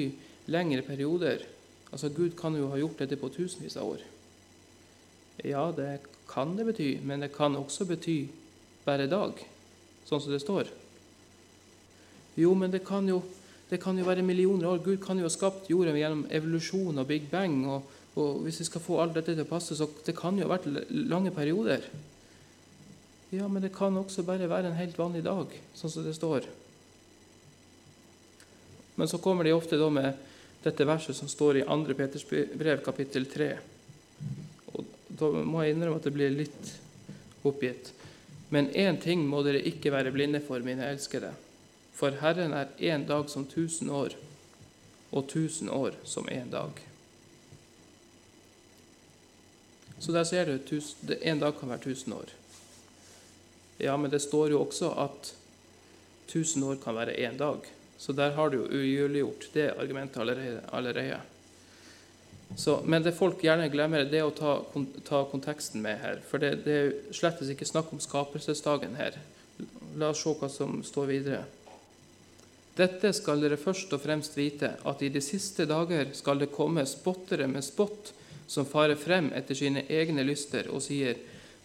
lengre perioder. Altså, Gud kan jo ha gjort dette på tusenvis av år. Ja, det kan det bety, men det kan også bety bare dag, sånn som det står? Jo, men det kan jo, det kan jo være millioner år. Gud kan jo ha skapt jorden gjennom evolusjon og big bang. Og, og hvis vi skal få alt dette til å passe, så det kan jo ha vært lange perioder. Ja, men det kan også bare være en helt vanlig dag, sånn som det står. Men så kommer de ofte med dette verset som står i 2. Peters brev, kapittel 3. Og da må jeg innrømme at det blir litt oppgitt. Men én ting må dere ikke være blinde for, mine elskede. For Herren er én dag som tusen år, og tusen år som én dag. Så der ser du, en dag kan være tusen år. Ja, men det står jo også at tusen år kan være én dag. Så der har du jo ugyldiggjort det argumentet allerede. Så, men det folk gjerne glemmer, det er å ta, ta konteksten med her. For det, det er slettes ikke snakk om skapelsesdagen her. La oss se hva som står videre. Dette skal dere først og fremst vite, at i de siste dager skal det komme spottere med spott, som farer frem etter sine egne lyster og sier:"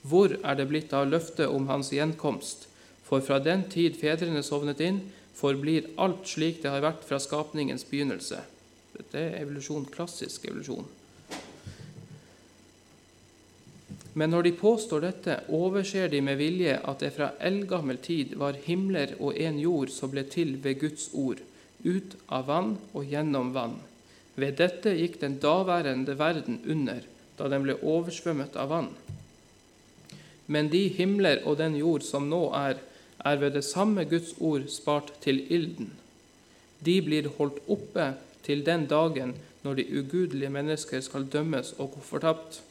Hvor er det blitt av løftet om hans gjenkomst? For fra den tid fedrene sovnet inn, forblir alt slik det har vært fra skapningens begynnelse. Dette er evolusjon, klassisk evolusjon. Men når de påstår dette, overser de med vilje at det fra eldgammel tid var himler og en jord som ble til ved Guds ord, ut av vann og gjennom vann. Ved dette gikk den daværende verden under, da den ble oversvømmet av vann. Men de himler og den jord som nå er, er ved det samme Guds ord spart til ilden. De blir holdt oppe til den dagen når de ugudelige mennesker skal dømmes og gå fortapt.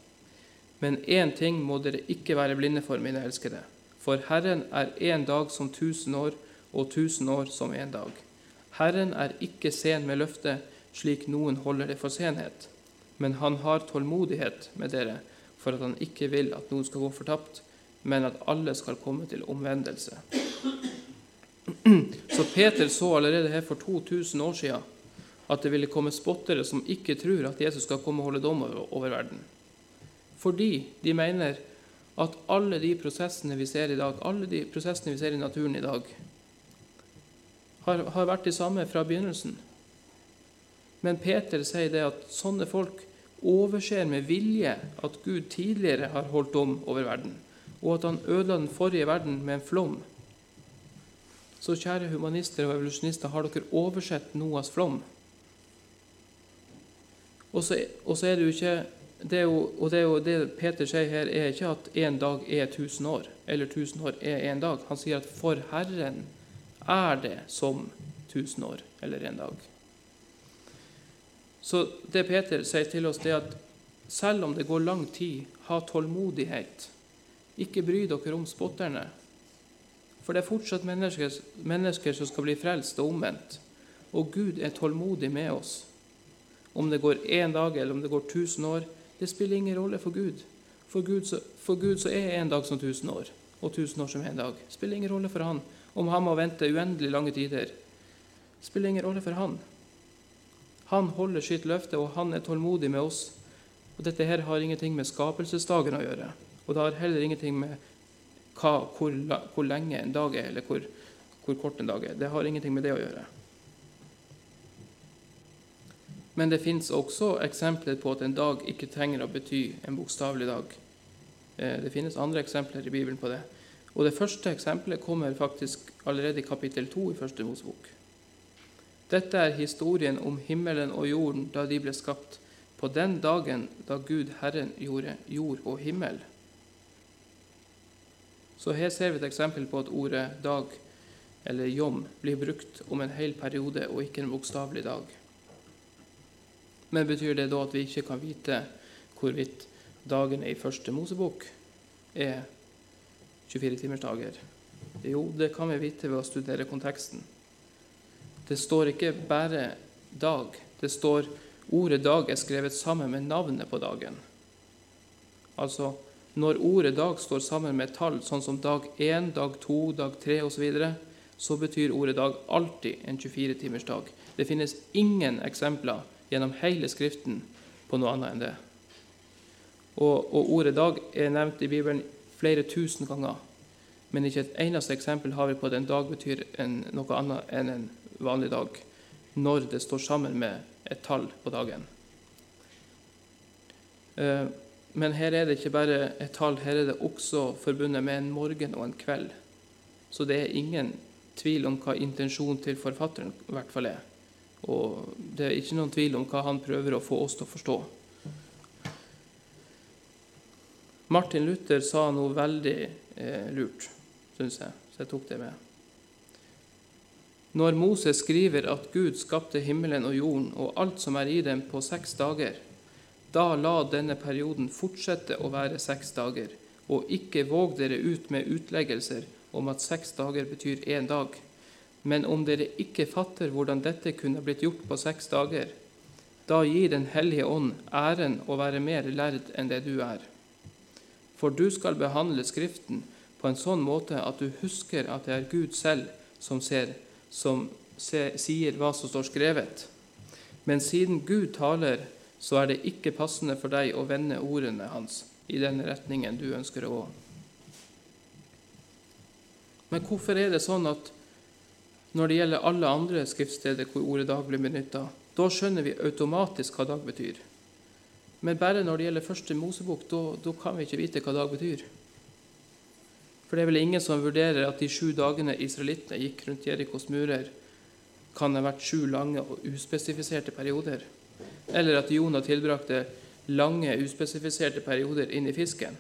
Men én ting må dere ikke være blinde for, mine elskede. For Herren er én dag som tusen år, og tusen år som én dag. Herren er ikke sen med løftet, slik noen holder det for senhet. Men han har tålmodighet med dere, for at han ikke vil at noen skal gå fortapt, men at alle skal komme til omvendelse. (clears throat) Så Peter så allerede her for 2000 år siden at det ville komme spottere som ikke tror at Jesus skal komme og holde dom over verden. Fordi de mener at alle de prosessene vi ser i dag, alle de prosessene vi ser i naturen i dag, har, har vært de samme fra begynnelsen. Men Peter sier det at sånne folk overser med vilje at Gud tidligere har holdt dom over verden, og at han ødela den forrige verden med en flom. Så kjære humanister og evolusjonister, har dere oversett Noas flom? Og så, er det jo ikke det jo, og det, jo, det Peter sier her, er ikke at én dag er 1000 år, eller 1000 år er én dag. Han sier at for Herren er det som 1000 år eller en dag. Så det Peter sier til oss, det er at selv om det går lang tid, ha tålmodighet. Ikke bry dere om spotterne. For det er fortsatt mennesker, mennesker som skal bli frelst og omvendt. Og Gud er tålmodig med oss. Om det går én dag eller om det går tusen år, det spiller ingen rolle for Gud. For Gud så, for Gud så er en dag som tusen år, og tusen år som en dag. Det spiller ingen rolle for han om han må vente uendelig lange tider. Det spiller ingen rolle for han. Han holder sitt løfte, og han er tålmodig med oss. Og Dette her har ingenting med skapelsesdagen å gjøre. Og det har heller ingenting med hva, hvor, hvor, lenge en dag er, eller hvor, hvor kort en dag er. Det har ingenting med det å gjøre. Men det fins også eksempler på at en dag ikke trenger å bety en bokstavelig dag. Eh, det finnes andre eksempler i Bibelen på det. Og Det første eksempelet kommer faktisk allerede i kapittel 2 i Første Mosebok. Dette er historien om himmelen og jorden da de ble skapt, på den dagen da Gud Herren gjorde jord og himmel. Så her ser vi et eksempel på at ordet 'dag' eller 'jom' blir brukt om en hel periode og ikke en bokstavelig dag. Men betyr det da at vi ikke kan vite hvorvidt dagene i første Mosebok er 24-timersdager? Jo, det kan vi vite ved å studere konteksten. Det står ikke bare 'dag'. Det står ordet 'dag' er skrevet sammen med navnet på dagen. Altså, når ordet 'dag' står sammen med tall, sånn som dag 1, dag 2, dag 3 osv., så, videre, så betyr ordet 'dag' alltid en 24-timersdag. Det finnes ingen eksempler gjennom hele Skriften på noe annet enn det. Og, og, ordet 'dag' er nevnt i Bibelen flere tusen ganger, men ikke et eneste eksempel har vi på at en dag betyr en, noe annet enn en vanlig dag, når det står sammen med et tall på dagen. Eh, men her er det ikke bare et tall, her er det også forbundet med en morgen og en kveld. Så det er ingen tvil om hva intensjonen til forfatteren i hvert fall er. Og det er ikke noen tvil om hva han prøver å få oss til å forstå. Martin Luther sa noe veldig eh, lurt, syns jeg, så jeg tok det med. Når Moses skriver at Gud skapte himmelen og jorden og alt som er i dem, på seks dager, da la denne perioden fortsette å være seks dager, og ikke våg dere ut med utleggelser om at seks dager betyr én dag. Men om dere ikke fatter hvordan dette kunne blitt gjort på seks dager, da gir Den hellige ånd æren å være mer lærd enn det du er. For du skal behandle Skriften på en sånn måte at du husker at det er Gud selv som, ser, som ser, sier hva som står skrevet. Men siden Gud taler, så er det ikke passende for deg å vende ordene hans i den retningen du ønsker å gå. Men hvorfor er det sånn at når det gjelder alle andre skriftsteder hvor ordet dag blir benytta, da skjønner vi automatisk hva dag betyr. Men bare når det gjelder første Mosebok, da, kan vi ikke vite hva dag betyr. For det er vel ingen som vurderer at de sju dagene israelittene gikk rundt Jerikos murer, kan ha vært sju lange og uspesifiserte perioder, eller at Jonah tilbrakte lange, uspesifiserte perioder inn i fisken.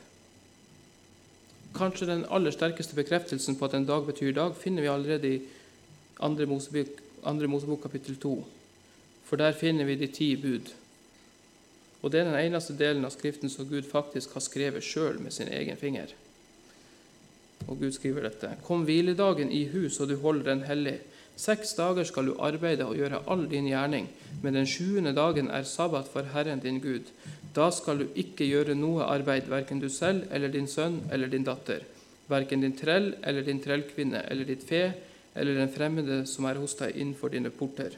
Kanskje den aller sterkeste bekreftelsen på at en dag betyr dag, finner vi allerede i 2. Mosebok, andre Mosebok kapittel 2. For der finner vi de ti bud. Og det er den eneste delen av Skriften som Gud faktisk har skrevet sjøl med sin egen finger. Og Gud skriver dette.: Kom hviledagen i hus, og du holder den hellig. Seks dager skal du arbeide og gjøre all din gjerning, men den sjuende dagen er sabbat for Herren din Gud. Da skal du ikke gjøre noe arbeid, verken du selv eller din sønn eller din datter, verken din trell eller din trellkvinne eller ditt fe eller den fremmede som er hos deg innenfor dine porter.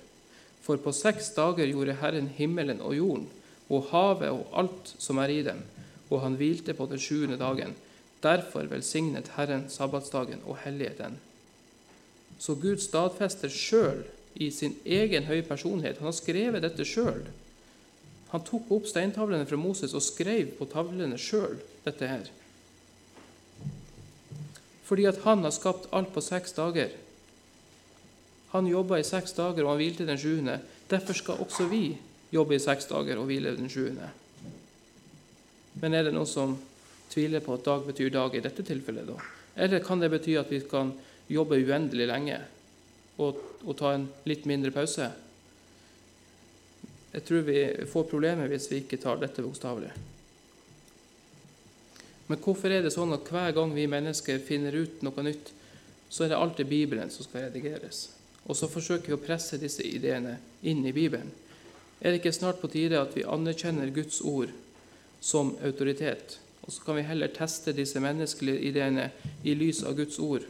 For på seks dager gjorde Herren himmelen og jorden, og havet og alt som er i dem, og han hvilte på den sjuende dagen. Derfor velsignet Herren sabbatsdagen og hellige den. Så Gud stadfester sjøl i sin egen høye personlighet. Han har skrevet dette sjøl. Han tok opp steintavlene fra Moses og skrev på tavlene sjøl dette her. Fordi at han har skapt alt på seks dager. Han jobba i seks dager, og han hvilte den sjuende. Derfor skal også vi jobbe i seks dager og hvile den sjuende. Men er det noen som tviler på at dag betyr dag i dette tilfellet, da? Eller kan det bety at vi kan jobbe uendelig lenge og, og ta en litt mindre pause? Jeg tror vi får problemer hvis vi ikke tar dette bokstavelig. Men hvorfor er det sånn at hver gang vi mennesker finner ut noe nytt, så er det alltid Bibelen som skal redigeres? Og så forsøker vi å presse disse ideene inn i Bibelen. Er det ikke snart på tide at vi anerkjenner Guds ord som autoritet, og så kan vi heller teste disse menneskelige ideene i lys av Guds ord?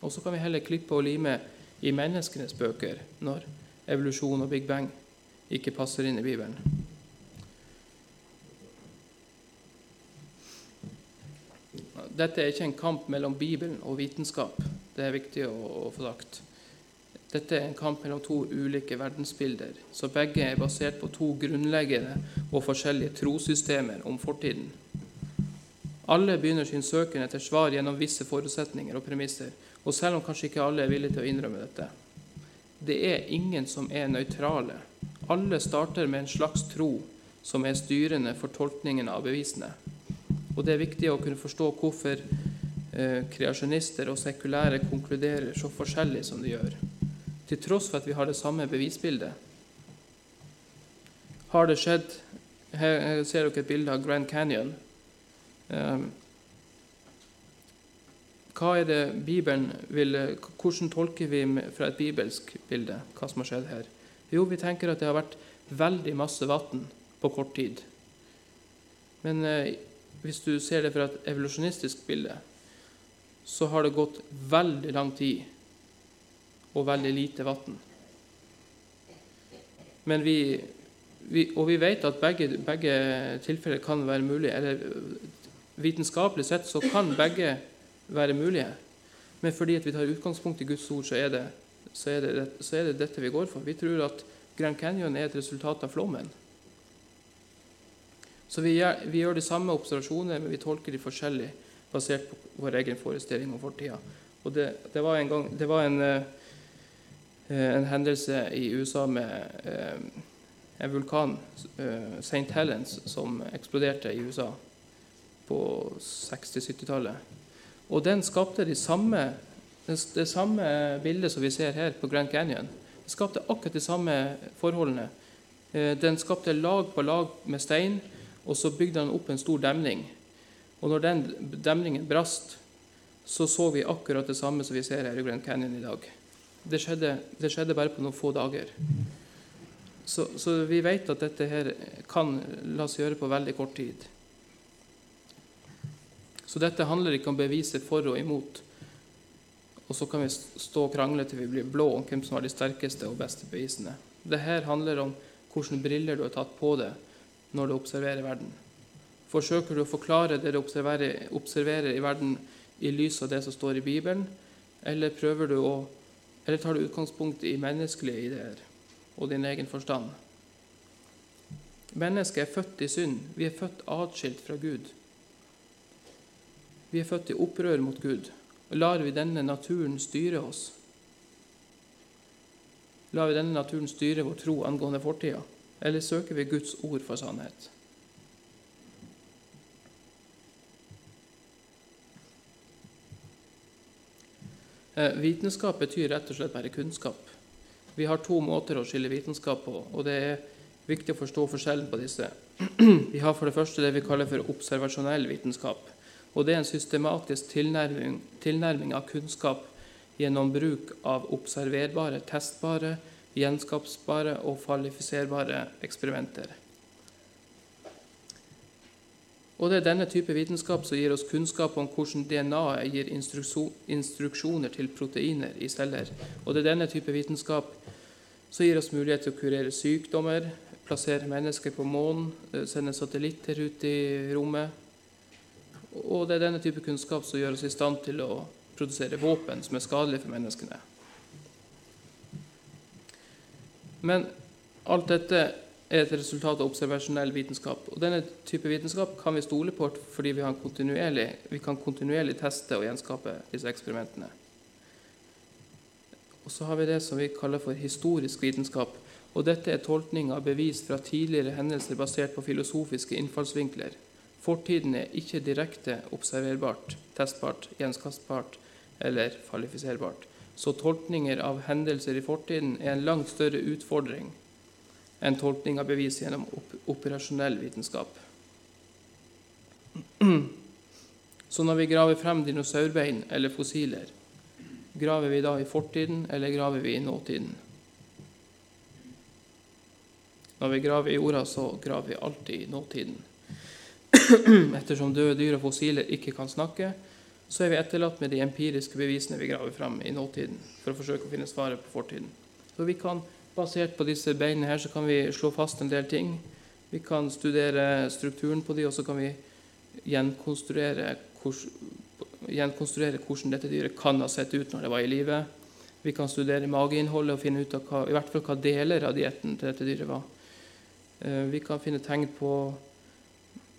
Og så kan vi heller klippe og lime i menneskenes bøker når evolusjon og Big Bang ikke passer inn i Bibelen. Dette er ikke en kamp mellom Bibelen og vitenskap. Det er viktig å, få sagt. Dette er en kamp mellom to ulike verdensbilder, så begge er basert på to grunnleggende og forskjellige trossystemer om fortiden. Alle begynner sin søken etter svar gjennom visse forutsetninger og premisser, og selv om kanskje ikke alle er villige til å innrømme dette. Det er ingen som er nøytrale. Alle starter med en slags tro som er styrende for tolkningen av bevisene. Og det er viktig å kunne forstå hvorfor eh, kreasjonister og sekulære konkluderer så forskjellig som de gjør til tross for at vi har det samme bevisbildet. Har det skjedd Her ser dere et bilde av Grand Canyon. Um, hva er det Bibelen vil, Hvordan tolker vi fra et bibelsk bilde hva som har skjedd her? Jo, vi tenker at det har vært veldig masse vann på kort tid. Men eh, hvis du ser det fra et evolusjonistisk bilde, så har det gått veldig lang tid og veldig lite vann. Men vi, vi, og vi vet at begge, begge, tilfeller kan være mulige. Eller vitenskapelig sett så kan begge være mulige. Men fordi vi tar utgangspunkt i Guds ord, så er, det, så, er det, så er, det, dette vi går for. Vi tror at Grand Canyon er et resultat av flommen. Så vi gjør, vi gjør de samme observasjoner, men vi tolker de forskjellig basert på vår egen forestilling om fortida. Og det, det, var en, gang, det var en Eh, en hendelse i USA med eh, en vulkan, eh, St. Helens, som eksploderte i USA på 60-70-tallet. Og den skapte de samme, det samme bildet som vi ser her på Grand Canyon. Den skapte akkurat de samme forholdene. Den skapte lag på lag med stein, og så bygde han opp en stor demning. Og når den demningen brast, så så vi akkurat det samme som vi ser her i Grand Canyon i dag. Det skjedde, det skjedde, bare på noen få dager. Så, så, vi vet at dette her kan la seg gjøre på veldig kort tid. Så dette handler ikke om beviset for og imot. Og så kan vi stå og krangle til vi blir blå om hvem som har de sterkeste og beste bevisene. Dette handler om hvilke briller du har tatt på deg når du observerer verden. Forsøker du å forklare det du observerer, observerer i verden i lys av det som står i Bibelen, eller prøver du å eller tar du utgangspunkt i menneskelige ideer og din egen forstand? Mennesket er født i synd. Vi er født atskilt fra Gud. Vi er født i opprør mot Gud. Og Lar vi denne naturen styre oss? Lar vi denne naturen styre vår tro angående fortida, eller søker vi Guds ord for sannhet? Vitenskap betyr rett og slett bare kunnskap. Vi har to måter å skille vitenskap på, og det er viktig å forstå forskjellen på disse. (clears throat) Vi har for det første det vi kaller for observasjonell vitenskap. og Det er en systematisk tilnærming, tilnærming av kunnskap gjennom bruk av observerbare, testbare, gjenskapsbare og kvalifiserbare eksperimenter. Og Det er denne type vitenskap som gir oss kunnskap om hvordan DNA-et gir instruksjoner til proteiner i celler. Og det er denne type vitenskap som gir oss mulighet til å kurere sykdommer, plassere mennesker på månen, eh, sende satellitter ut i rommet. Og det er denne type kunnskap som gjør oss i stand til å produsere våpen som er skadelige for menneskene. Men alt dette er et resultat av observasjonell vitenskap. Og Denne type vitenskap kan vi stole på fordi vi, kontinuerlig, vi kan kontinuerlig teste og gjenskape disse eksperimentene. Og Så har vi det som vi kaller for historisk vitenskap. og Dette er tolkning av bevis fra tidligere hendelser basert på filosofiske innfallsvinkler. Fortiden er ikke direkte observerbart, testbart, gjenskapsbart eller kvalifiserbart. Så tolkninger av hendelser i fortiden er en langt større utfordring en tolkning av bevis gjennom operasjonell vitenskap. (clears throat) Så når vi graver frem dinosaurbein eller fossiler, graver vi da i fortiden, eller graver vi i nåtiden? Når vi graver i jorda, så graver vi alltid i nåtiden. (clears throat) Ettersom døde dyr og fossiler ikke kan snakke, så er vi etterlatt med de empiriske bevisene vi graver frem i nåtiden, for å forsøke å finne svaret på fortiden. Så vi kan Basert på disse beina her så kan vi slå fast en del ting. Vi kan studere strukturen på de, og så kan vi gjenkonstruere, gjenkonstruere hvordan dette dyret kan ha sett ut når det var i live. Vi kan studere mageinnholdet og finne ut av hva, i hvert fall hva deler av dietten til dette dyret var. Eh, vi kan finne tegn på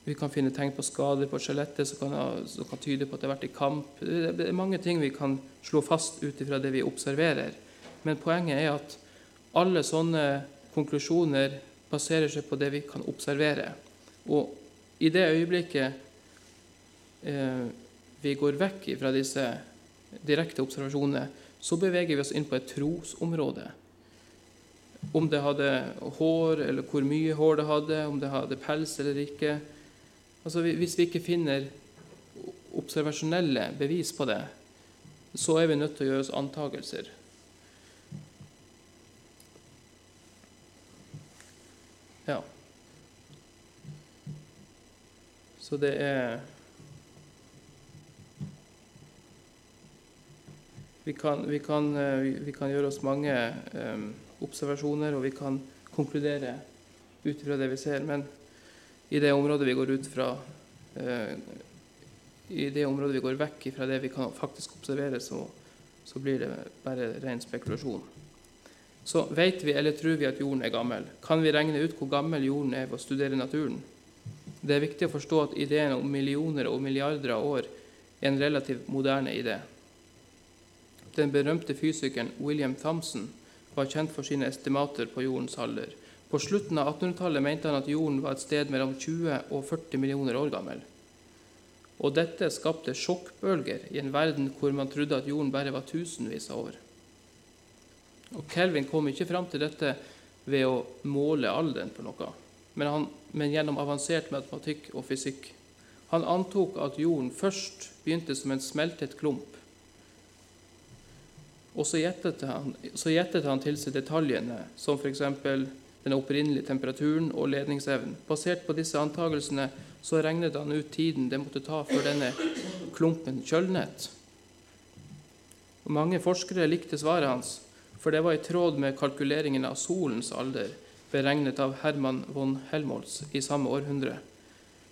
vi kan finne tegn på skader på skjelettet som kan, som kan, tyde på at det har vært i kamp. Det er mange ting vi kan slå fast ut ifra det vi observerer. Men poenget er at alle sånne konklusjoner baserer seg på det vi kan observere. Og i det øyeblikket eh, vi går vekk fra disse direkte observasjonene, så beveger vi oss inn på et trosområde. Om det hadde hår, eller hvor mye hår det hadde, om det hadde pels eller ikke. Altså, hvis vi ikke finner observasjonelle bevis på det, så er vi nødt til å gjøre oss antakelser. Ja. Så det er Vi kan, vi kan, eh, vi kan gjøre oss mange um, observasjoner, og vi kan konkludere ut fra det vi ser. Men i det området vi går ut fra uh, I det området vi går vekk fra det vi kan faktisk observere, så, så blir det bare ren spekulasjon så vet vi eller tror vi at jorden er gammel. Kan vi regne ut hvor gammel jorden er ved å studere naturen? Det er viktig å forstå at ideen om millioner og milliarder av år er en relativt moderne idé. Den berømte fysikeren William Thompson var kjent for sine estimater på jordens alder. På slutten av 1800-tallet mente han at jorden var et sted mellom 20 og 40 millioner år gammel. Og dette skapte sjokkbølger i en verden hvor man trodde at jorden bare var tusenvis av år. Og Kelvin kom ikke fram til dette ved å måle alderen på noe, men, han, men gjennom avansert matematikk og fysikk. Han antok at jorden først begynte som en smeltet klump. Og så gjettet han, så gjettet han til seg detaljene, som f.eks. den opprinnelige temperaturen og ledningsevnen. Basert på disse antakelsene så regnet han ut tiden det måtte ta før denne klumpen kjølnet. Mange forskere likte svaret hans, for det var i tråd med kalkuleringen av solens alder, beregnet av Herman von Helmholtz i samme århundre.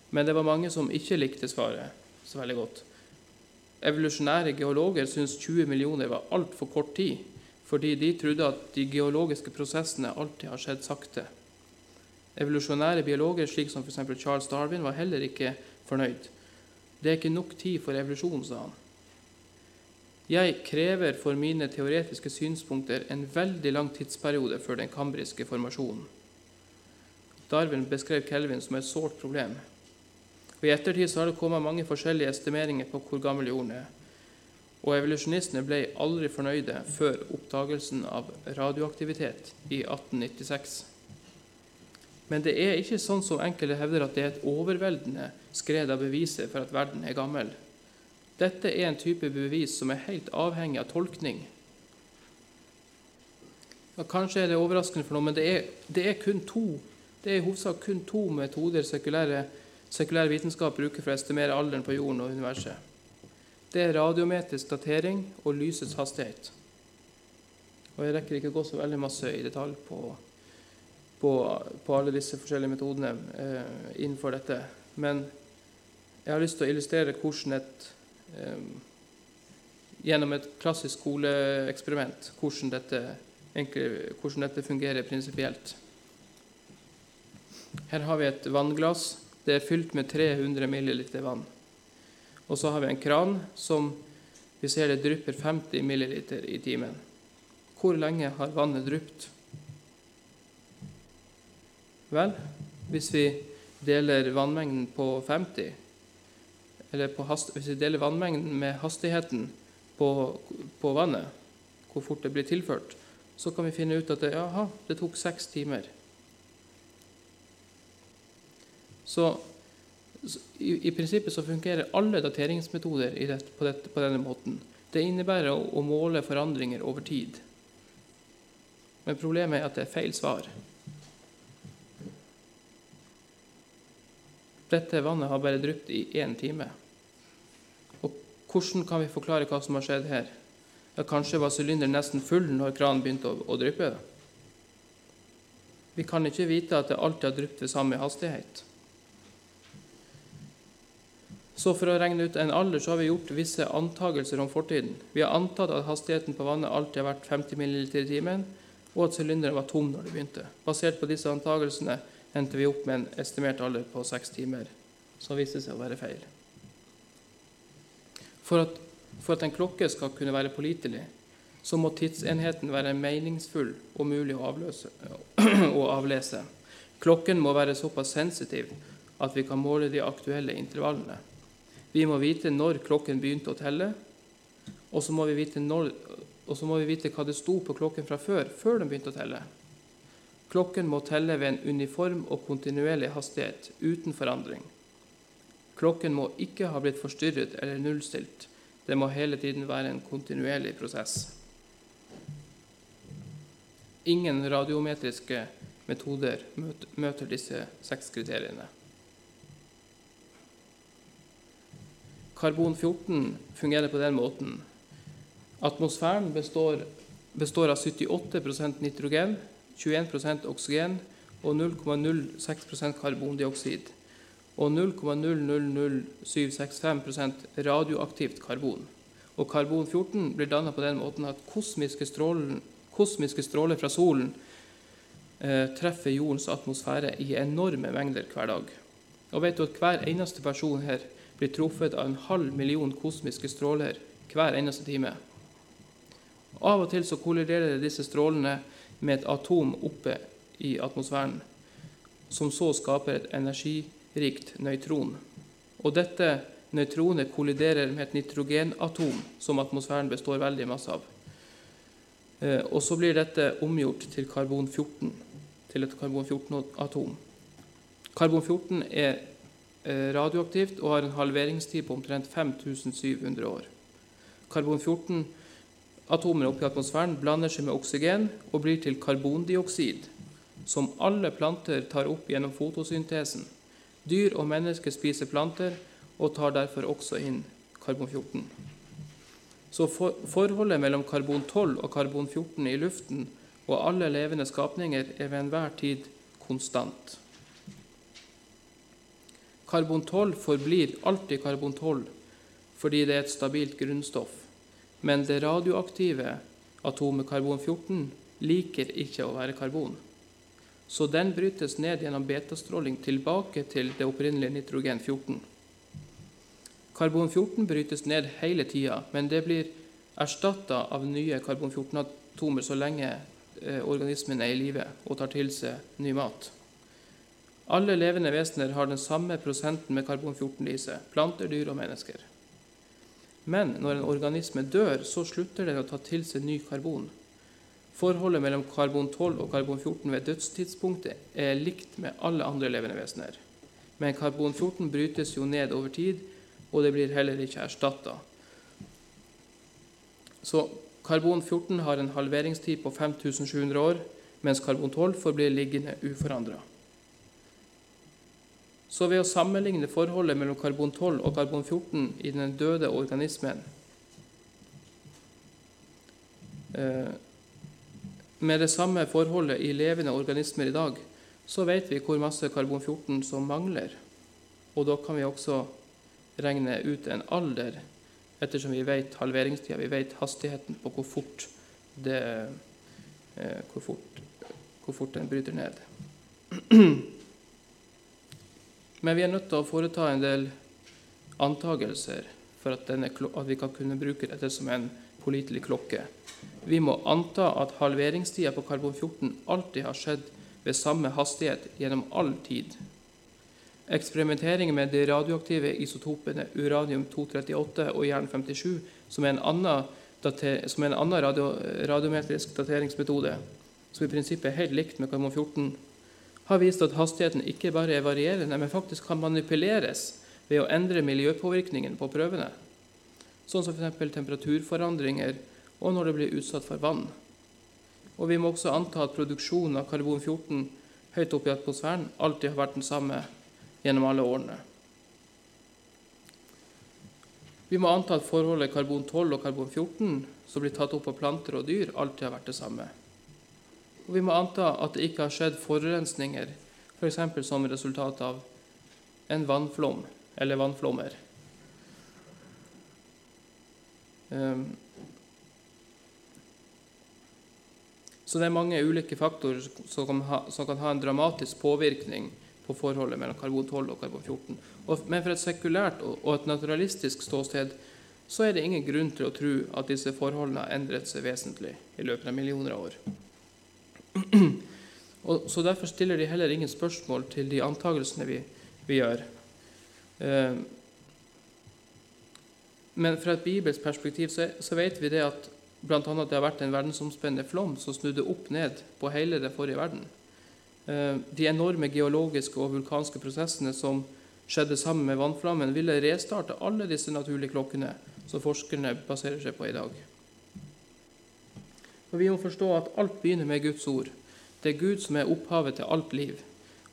Men det var mange som ikke likte svaret så veldig godt. Evolusjonære geologer syntes 20 millioner var altfor kort tid, fordi de trodde at de geologiske prosessene alltid har skjedd sakte. Evolusjonære biologer, slik som f.eks. Charles Darwin, var heller ikke fornøyd. Det er ikke nok tid for evolusjon, sa han. Jeg krever for mine teoretiske synspunkter en veldig lang tidsperiode før den kambriske formasjonen. Darwin beskrev Kelvin som et sårt problem. Og I ettertid har det kommet mange forskjellige estimeringer på hvor gammel jorden er. og evolusjonistene ble aldri fornøyde før oppdagelsen av radioaktivitet i 1896. Men det er ikke sånn som enkelte hevder at det er et overveldende skred av beviser for at verden er gammel. Dette er en type bevis som er helt avhengig av tolkning. Ja, kanskje er det overraskende for noen, men det er, det er kun to det er i hovedsak kun to metoder sekulære, sekulær vitenskap bruker for å estimere alderen på jorden og universet. Det er radiometrisk datering og lysets hastighet. Og Jeg rekker ikke å gå så veldig masse i detalj på, på, på alle disse forskjellige metodene eh, innenfor dette. Men jeg har lyst til å illustrere hvordan et gjennom et klassisk skoleeksperiment hvordan dette, hvordan dette fungerer prinsipielt. Her har vi et vannglass. Det er fylt med 300 ml vann. Og så har vi en kran som vi ser det drypper 50 ml i timen. Hvor lenge har vannet drypt? Vel, hvis vi deler vannmengden på 50, eller på hast, hvis vi deler vannmengden med hastigheten på, på, vannet, hvor fort det blir tilført, så kan vi finne ut at det, aha, det tok seks timer. Så i, i, prinsippet så fungerer alle dateringsmetoder det, på, dette, på, denne måten. Det innebærer å, å, måle forandringer over tid. Men problemet er at det er feil svar. Dette vannet har bare drypt i én time. Hvordan kan vi forklare hva som har skjedd her? Ja, kanskje var sylinderen nesten full når kranen begynte å, å dryppe? Vi kan ikke vite at det alltid har dryppet ved samme hastighet. Så for å regne ut en alder så har vi gjort visse antagelser om fortiden. Vi har antatt at hastigheten på vannet alltid har vært 50 ml i timen, og at sylinderen var tom når det begynte. Basert på disse antagelsene endte vi opp med en estimert alder på seks timer, som viste seg å være feil. For at, for at en klokke skal kunne være pålitelig, så må tidsenheten være meningsfull og mulig å, avløse, (clears throat) å avlese. Klokken må være såpass sensitiv at vi kan måle de aktuelle intervallene. Vi må vite når klokken begynte å telle, og så må vi vite, når, må vi vite hva det sto på klokken fra før, før den begynte å telle. Klokken må telle ved en uniform og kontinuerlig hastighet uten forandring. Klokken må ikke ha blitt forstyrret eller nullstilt. Det må hele tiden være en kontinuerlig prosess. Ingen radiometriske metoder møter disse seks kriteriene. Karbon-14 fungerer på den måten. Atmosfæren består, består av 78% nitrogen, 21% oksygen og 0,06% karbondioksid. Og 0,000765% radioaktivt karbon. Og karbon-14 blir dannet på den måten at kosmiske stråler, kosmiske stråler fra solen eh, treffer jordens atmosfære i enorme mengder hver dag. Og vet du at hver eneste person her blir truffet av en halv million kosmiske stråler hver eneste time. Av og til så kolliderer disse strålene med et atom oppe i atmosfæren, som så skaper et energirikt nøytron. Og dette nøytronet kolliderer med et nitrogenatom som atmosfæren består veldig masse av. Eh, og så blir dette omgjort til karbon-14, til et karbon-14-atom. Karbon-14 er Eh, radioaktivt og har en halveringstid på omtrent 5700 år. Karbon-14-atomene oppi atmosfæren blander seg med oksygen og blir til karbondioksid, som alle planter tar opp gjennom fotosyntesen. Dyr og mennesker spiser planter og tar derfor også inn karbon-14. Så for, forholdet mellom karbon-12 og karbon-14 i luften og alle levende skapninger er ved enhver tid konstant. Karbon-12 forblir alltid karbon-12 fordi det er et stabilt grunnstoff, men det radioaktive atomet karbon-14 liker ikke å være karbon. Så den brytes ned gjennom betastråling tilbake til det opprinnelige nitrogen-14. Karbon-14 brytes ned hele tida, men det blir erstatta av nye karbon-14-atomer så lenge eh, organismen er i live og tar til seg ny mat. Alle levende vesener har den samme prosenten med karbon-14 i seg, planter, dyr og mennesker. Men når en organisme dør, så slutter den å ta til seg ny karbon. Forholdet mellom karbon 12 og karbon 14 ved dødstidspunktet er likt med alle andre levende vesener. Men karbon 14 brytes jo ned over tid, og det blir heller ikke erstatta. Så karbon 14 har en halveringstid på 5700 år, mens karbon 12 forblir liggende uforandra. Så ved å sammenligne forholdet mellom karbon 12 og karbon 14 i den døde organismen eh, med det samme forholdet i levende organismer i dag, så vet vi hvor masse karbon 14 som mangler. Og da kan vi også regne ut en alder, ettersom vi vet halveringstida, vi vet hastigheten på hvor fort, det, eh, hvor fort, hvor fort den bryter ned. (clears throat) Men vi er nødt til å foreta en del antagelser for at, denne, at vi kan kunne bruke dette som en pålitelig klokke. Vi må anta at halveringstida på karbon 14 alltid har skjedd ved samme hastighet gjennom all tid. Eksperimentering med de radioaktive isotopene uranium-238 og jern-57, som er en annen, som er en annen radio, radiometrisk dateringsmetode, som i prinsippet er helt likt med karbon 14, har vist at hastigheten ikke bare er varierende, men faktisk kan manipuleres ved å endre miljøpåvirkningen på prøvene, sånn som f.eks. temperaturforandringer og når det blir utsatt for vann. Og Vi må også anta at produksjonen av karbon-14 høyt oppe i atmosfæren alltid har vært den samme gjennom alle årene. Vi må anta at forholdet karbon-12 og karbon-14 som blir tatt opp av planter og dyr, alltid har vært det samme. Og vi må anta at det ikke har skjedd forurensninger, f.eks. For som resultat av en vannflom eller vannflommer. Um, så det er mange ulike faktorer som kan, ha, som kan ha en dramatisk påvirkning på forholdet mellom karbon 12 og karbon 14. Og, men for et sekulært og, og et naturalistisk ståsted så er det ingen grunn til å tro at disse forholdene har endret seg vesentlig i løpet av millioner av år. (clears throat) Og, så Derfor stiller de heller ingen spørsmål til de antakelsene vi, vi gjør. Eh, men fra et bibelsk perspektiv så, så vet vi det at bl.a. det har vært en verdensomspennende flom som snudde opp ned på hele den forrige verden. Eh, de enorme geologiske og vulkanske prosessene som skjedde sammen med vannflammen, ville restarte alle disse naturlige klokkene som forskerne baserer seg på i dag. Og Vi må forstå at alt begynner med Guds ord. Det er Gud som er opphavet til alt liv,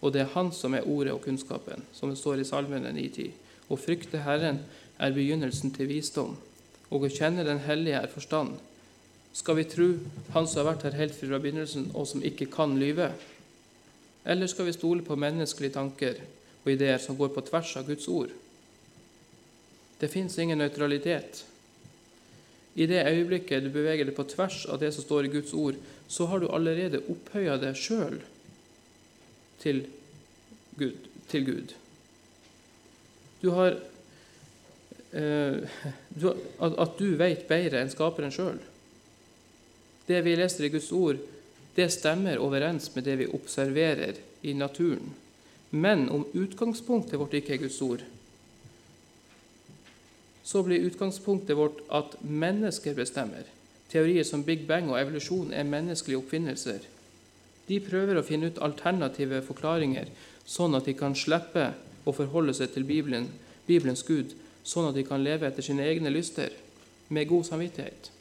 og det er Han som er ordet og kunnskapen, som det står i Salmene 9.10. Å frykte Herren er begynnelsen til visdom, og å kjenne Den hellige er forstand. Skal vi tro Han som har vært her helt fra begynnelsen, og som ikke kan lyve? Eller skal vi stole på menneskelige tanker og ideer som går på tvers av Guds ord? Det fins ingen nøytralitet. I det øyeblikket du beveger deg på tvers av det som står i Guds ord, så har du allerede opphøya deg sjøl til. Til Gud. Du har eh, (laughs) du, at, at, du vet bedre enn skaperen sjøl. Det vi leser i Guds ord, det stemmer overens med det vi observerer i naturen. Men om utgangspunktet vårt ikke er Guds ord, så blir utgangspunktet vårt at mennesker bestemmer. Teorier som Big Bang og evolusjon er menneskelige oppfinnelser. De prøver å finne ut alternative forklaringer, sånn at de kan slippe å forholde seg til Bibelen, Bibelens Gud, sånn at de kan leve etter sine egne lyster, med god samvittighet.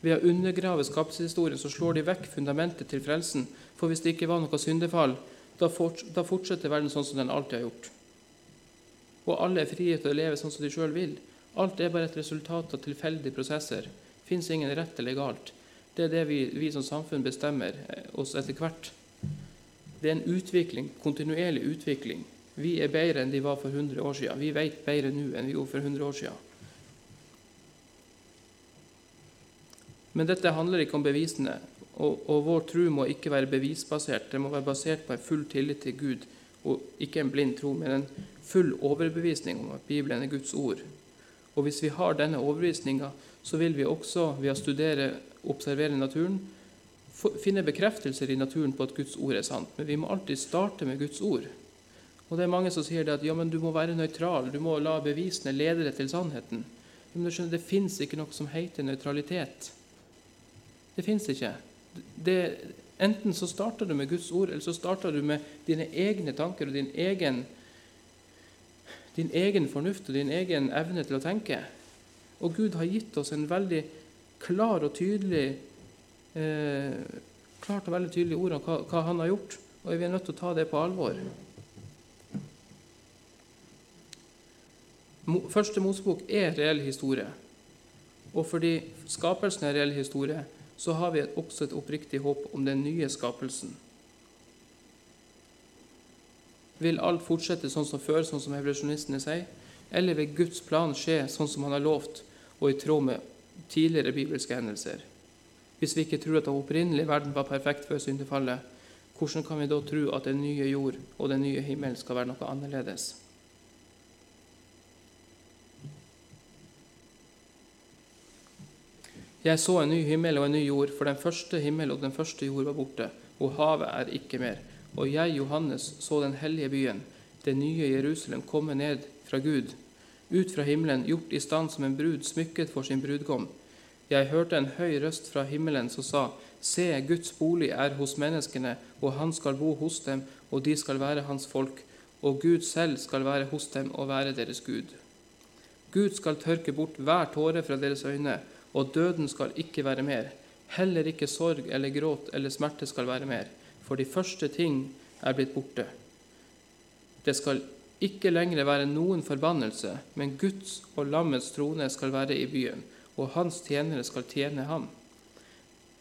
Ved å undergrave skapelseshistorien så slår de vekk fundamentet til frelsen, for hvis det ikke var noe syndefall, da fortsetter verden sånn som den alltid har gjort og alle er frie til å leve sånn som de sjøl vil. Alt er bare et resultat av tilfeldige prosesser. Fins ingen rett eller galt. Det er det vi, vi som samfunn bestemmer eh, oss etter hvert. Det er en utvikling, kontinuerlig utvikling. Vi er bedre enn de var for 100 år siden. Vi vet bedre nå enn vi gjorde for 100 år siden. Men dette handler ikke om bevisene, og, og vår tro må ikke være bevisbasert. Det må være basert på en full tillit til Gud, og ikke en blind tro, men en full overbevisning om at Bibelen er Guds ord. Og Hvis vi har denne overbevisninga, så vil vi også ved å studere og observere naturen finne bekreftelser i naturen på at Guds ord er sant. Men vi må alltid starte med Guds ord. Og det er Mange som sier at ja, men du må være nøytral, du må la bevisene lede deg til sannheten. Men du skjønner, det fins ikke noe som heter nøytralitet. Det fins ikke. Det, enten så starter du med Guds ord, eller så starter du med dine egne tanker og din egen, din egen fornuft og din egen evne til å tenke. Og Gud har gitt oss en veldig klar og tydelig eh, klart og veldig tydelig ord om hva, hva, han har gjort, og vi er nødt til å ta det på alvor. Første Mosebok er reell historie, og fordi skapelsen er reell historie, så har vi også et oppriktig håp om den nye skapelsen. Vil alt fortsette sånn som før, sånn som evolusjonistene sier, eller vil Guds plan skje sånn som han har lovt, og i tråd med tidligere bibelske hendelser. Hvis vi ikke tror at den opprinnelige verden var perfekt før syndefallet, hvordan kan vi da tro at den nye jord og den nye himmel skal være noe annerledes? Jeg så en ny himmel og en ny jord, for den første himmel og den første jord var borte, og havet er ikke mer. Og jeg, Johannes, så den hellige byen, det nye Jerusalem, komme ned fra Gud, ut fra himmelen, gjort i stand som en brud smykket for sin brudgom. Jeg hørte en høy røst fra himmelen som sa:" Se, Guds bolig er hos menneskene, og han skal bo hos dem, og de skal være hans folk, og Gud selv skal være hos dem og være deres Gud. Gud skal tørke bort hver tåre fra deres øyne, og døden skal ikke være mer. Heller ikke sorg eller gråt eller smerte skal være mer, for de første ting er blitt borte. Det skal ikke lenger være noen forbannelse, men Guds og lammets trone skal være i byen, og hans tjenere skal tjene ham.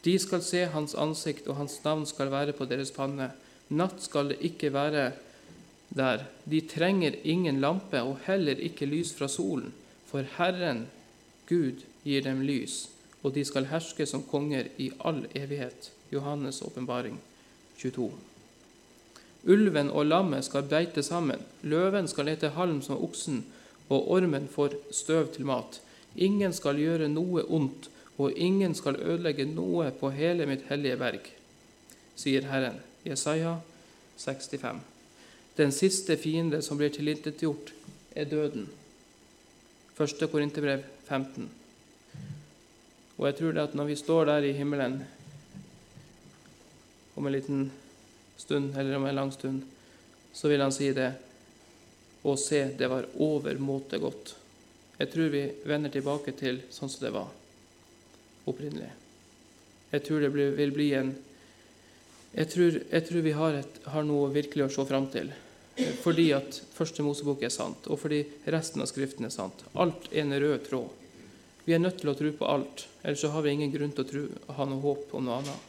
De skal se hans ansikt, og hans navn skal være på deres panne. Natt skal det ikke være der. De trenger ingen lampe og heller ikke lys fra solen, for Herren, Gud, gir dem lys, og de skal herske som konger i all evighet. Johannes' åpenbaring 22. Ulven og lammet skal beite sammen, løven skal ete halm som oksen, og ormen får støv til mat. Ingen skal gjøre noe ondt, og ingen skal ødelegge noe på hele mitt hellige berg, sier Herren. Jesaja 65. Den siste fiende som blir tilintetgjort, er døden. 1. Korinterbrev 15. Og jeg tror det at når vi står der i himmelen om en liten stund, eller om en lang stund, så vil han si det. Og se, det var overmåte godt. Jeg tror vi vender tilbake til sånn som det var opprinnelig. Jeg tror det vil bli en Jeg tror, jeg tror vi har, et, har, noe virkelig å se fram til. Fordi at Første Mosebok er sant, og fordi resten av Skriften er sant. Alt er en rød tråd. Vi er nødt til å tro på alt, ellers så har vi ingen grunn til å tro, ha noe håp om noe annet.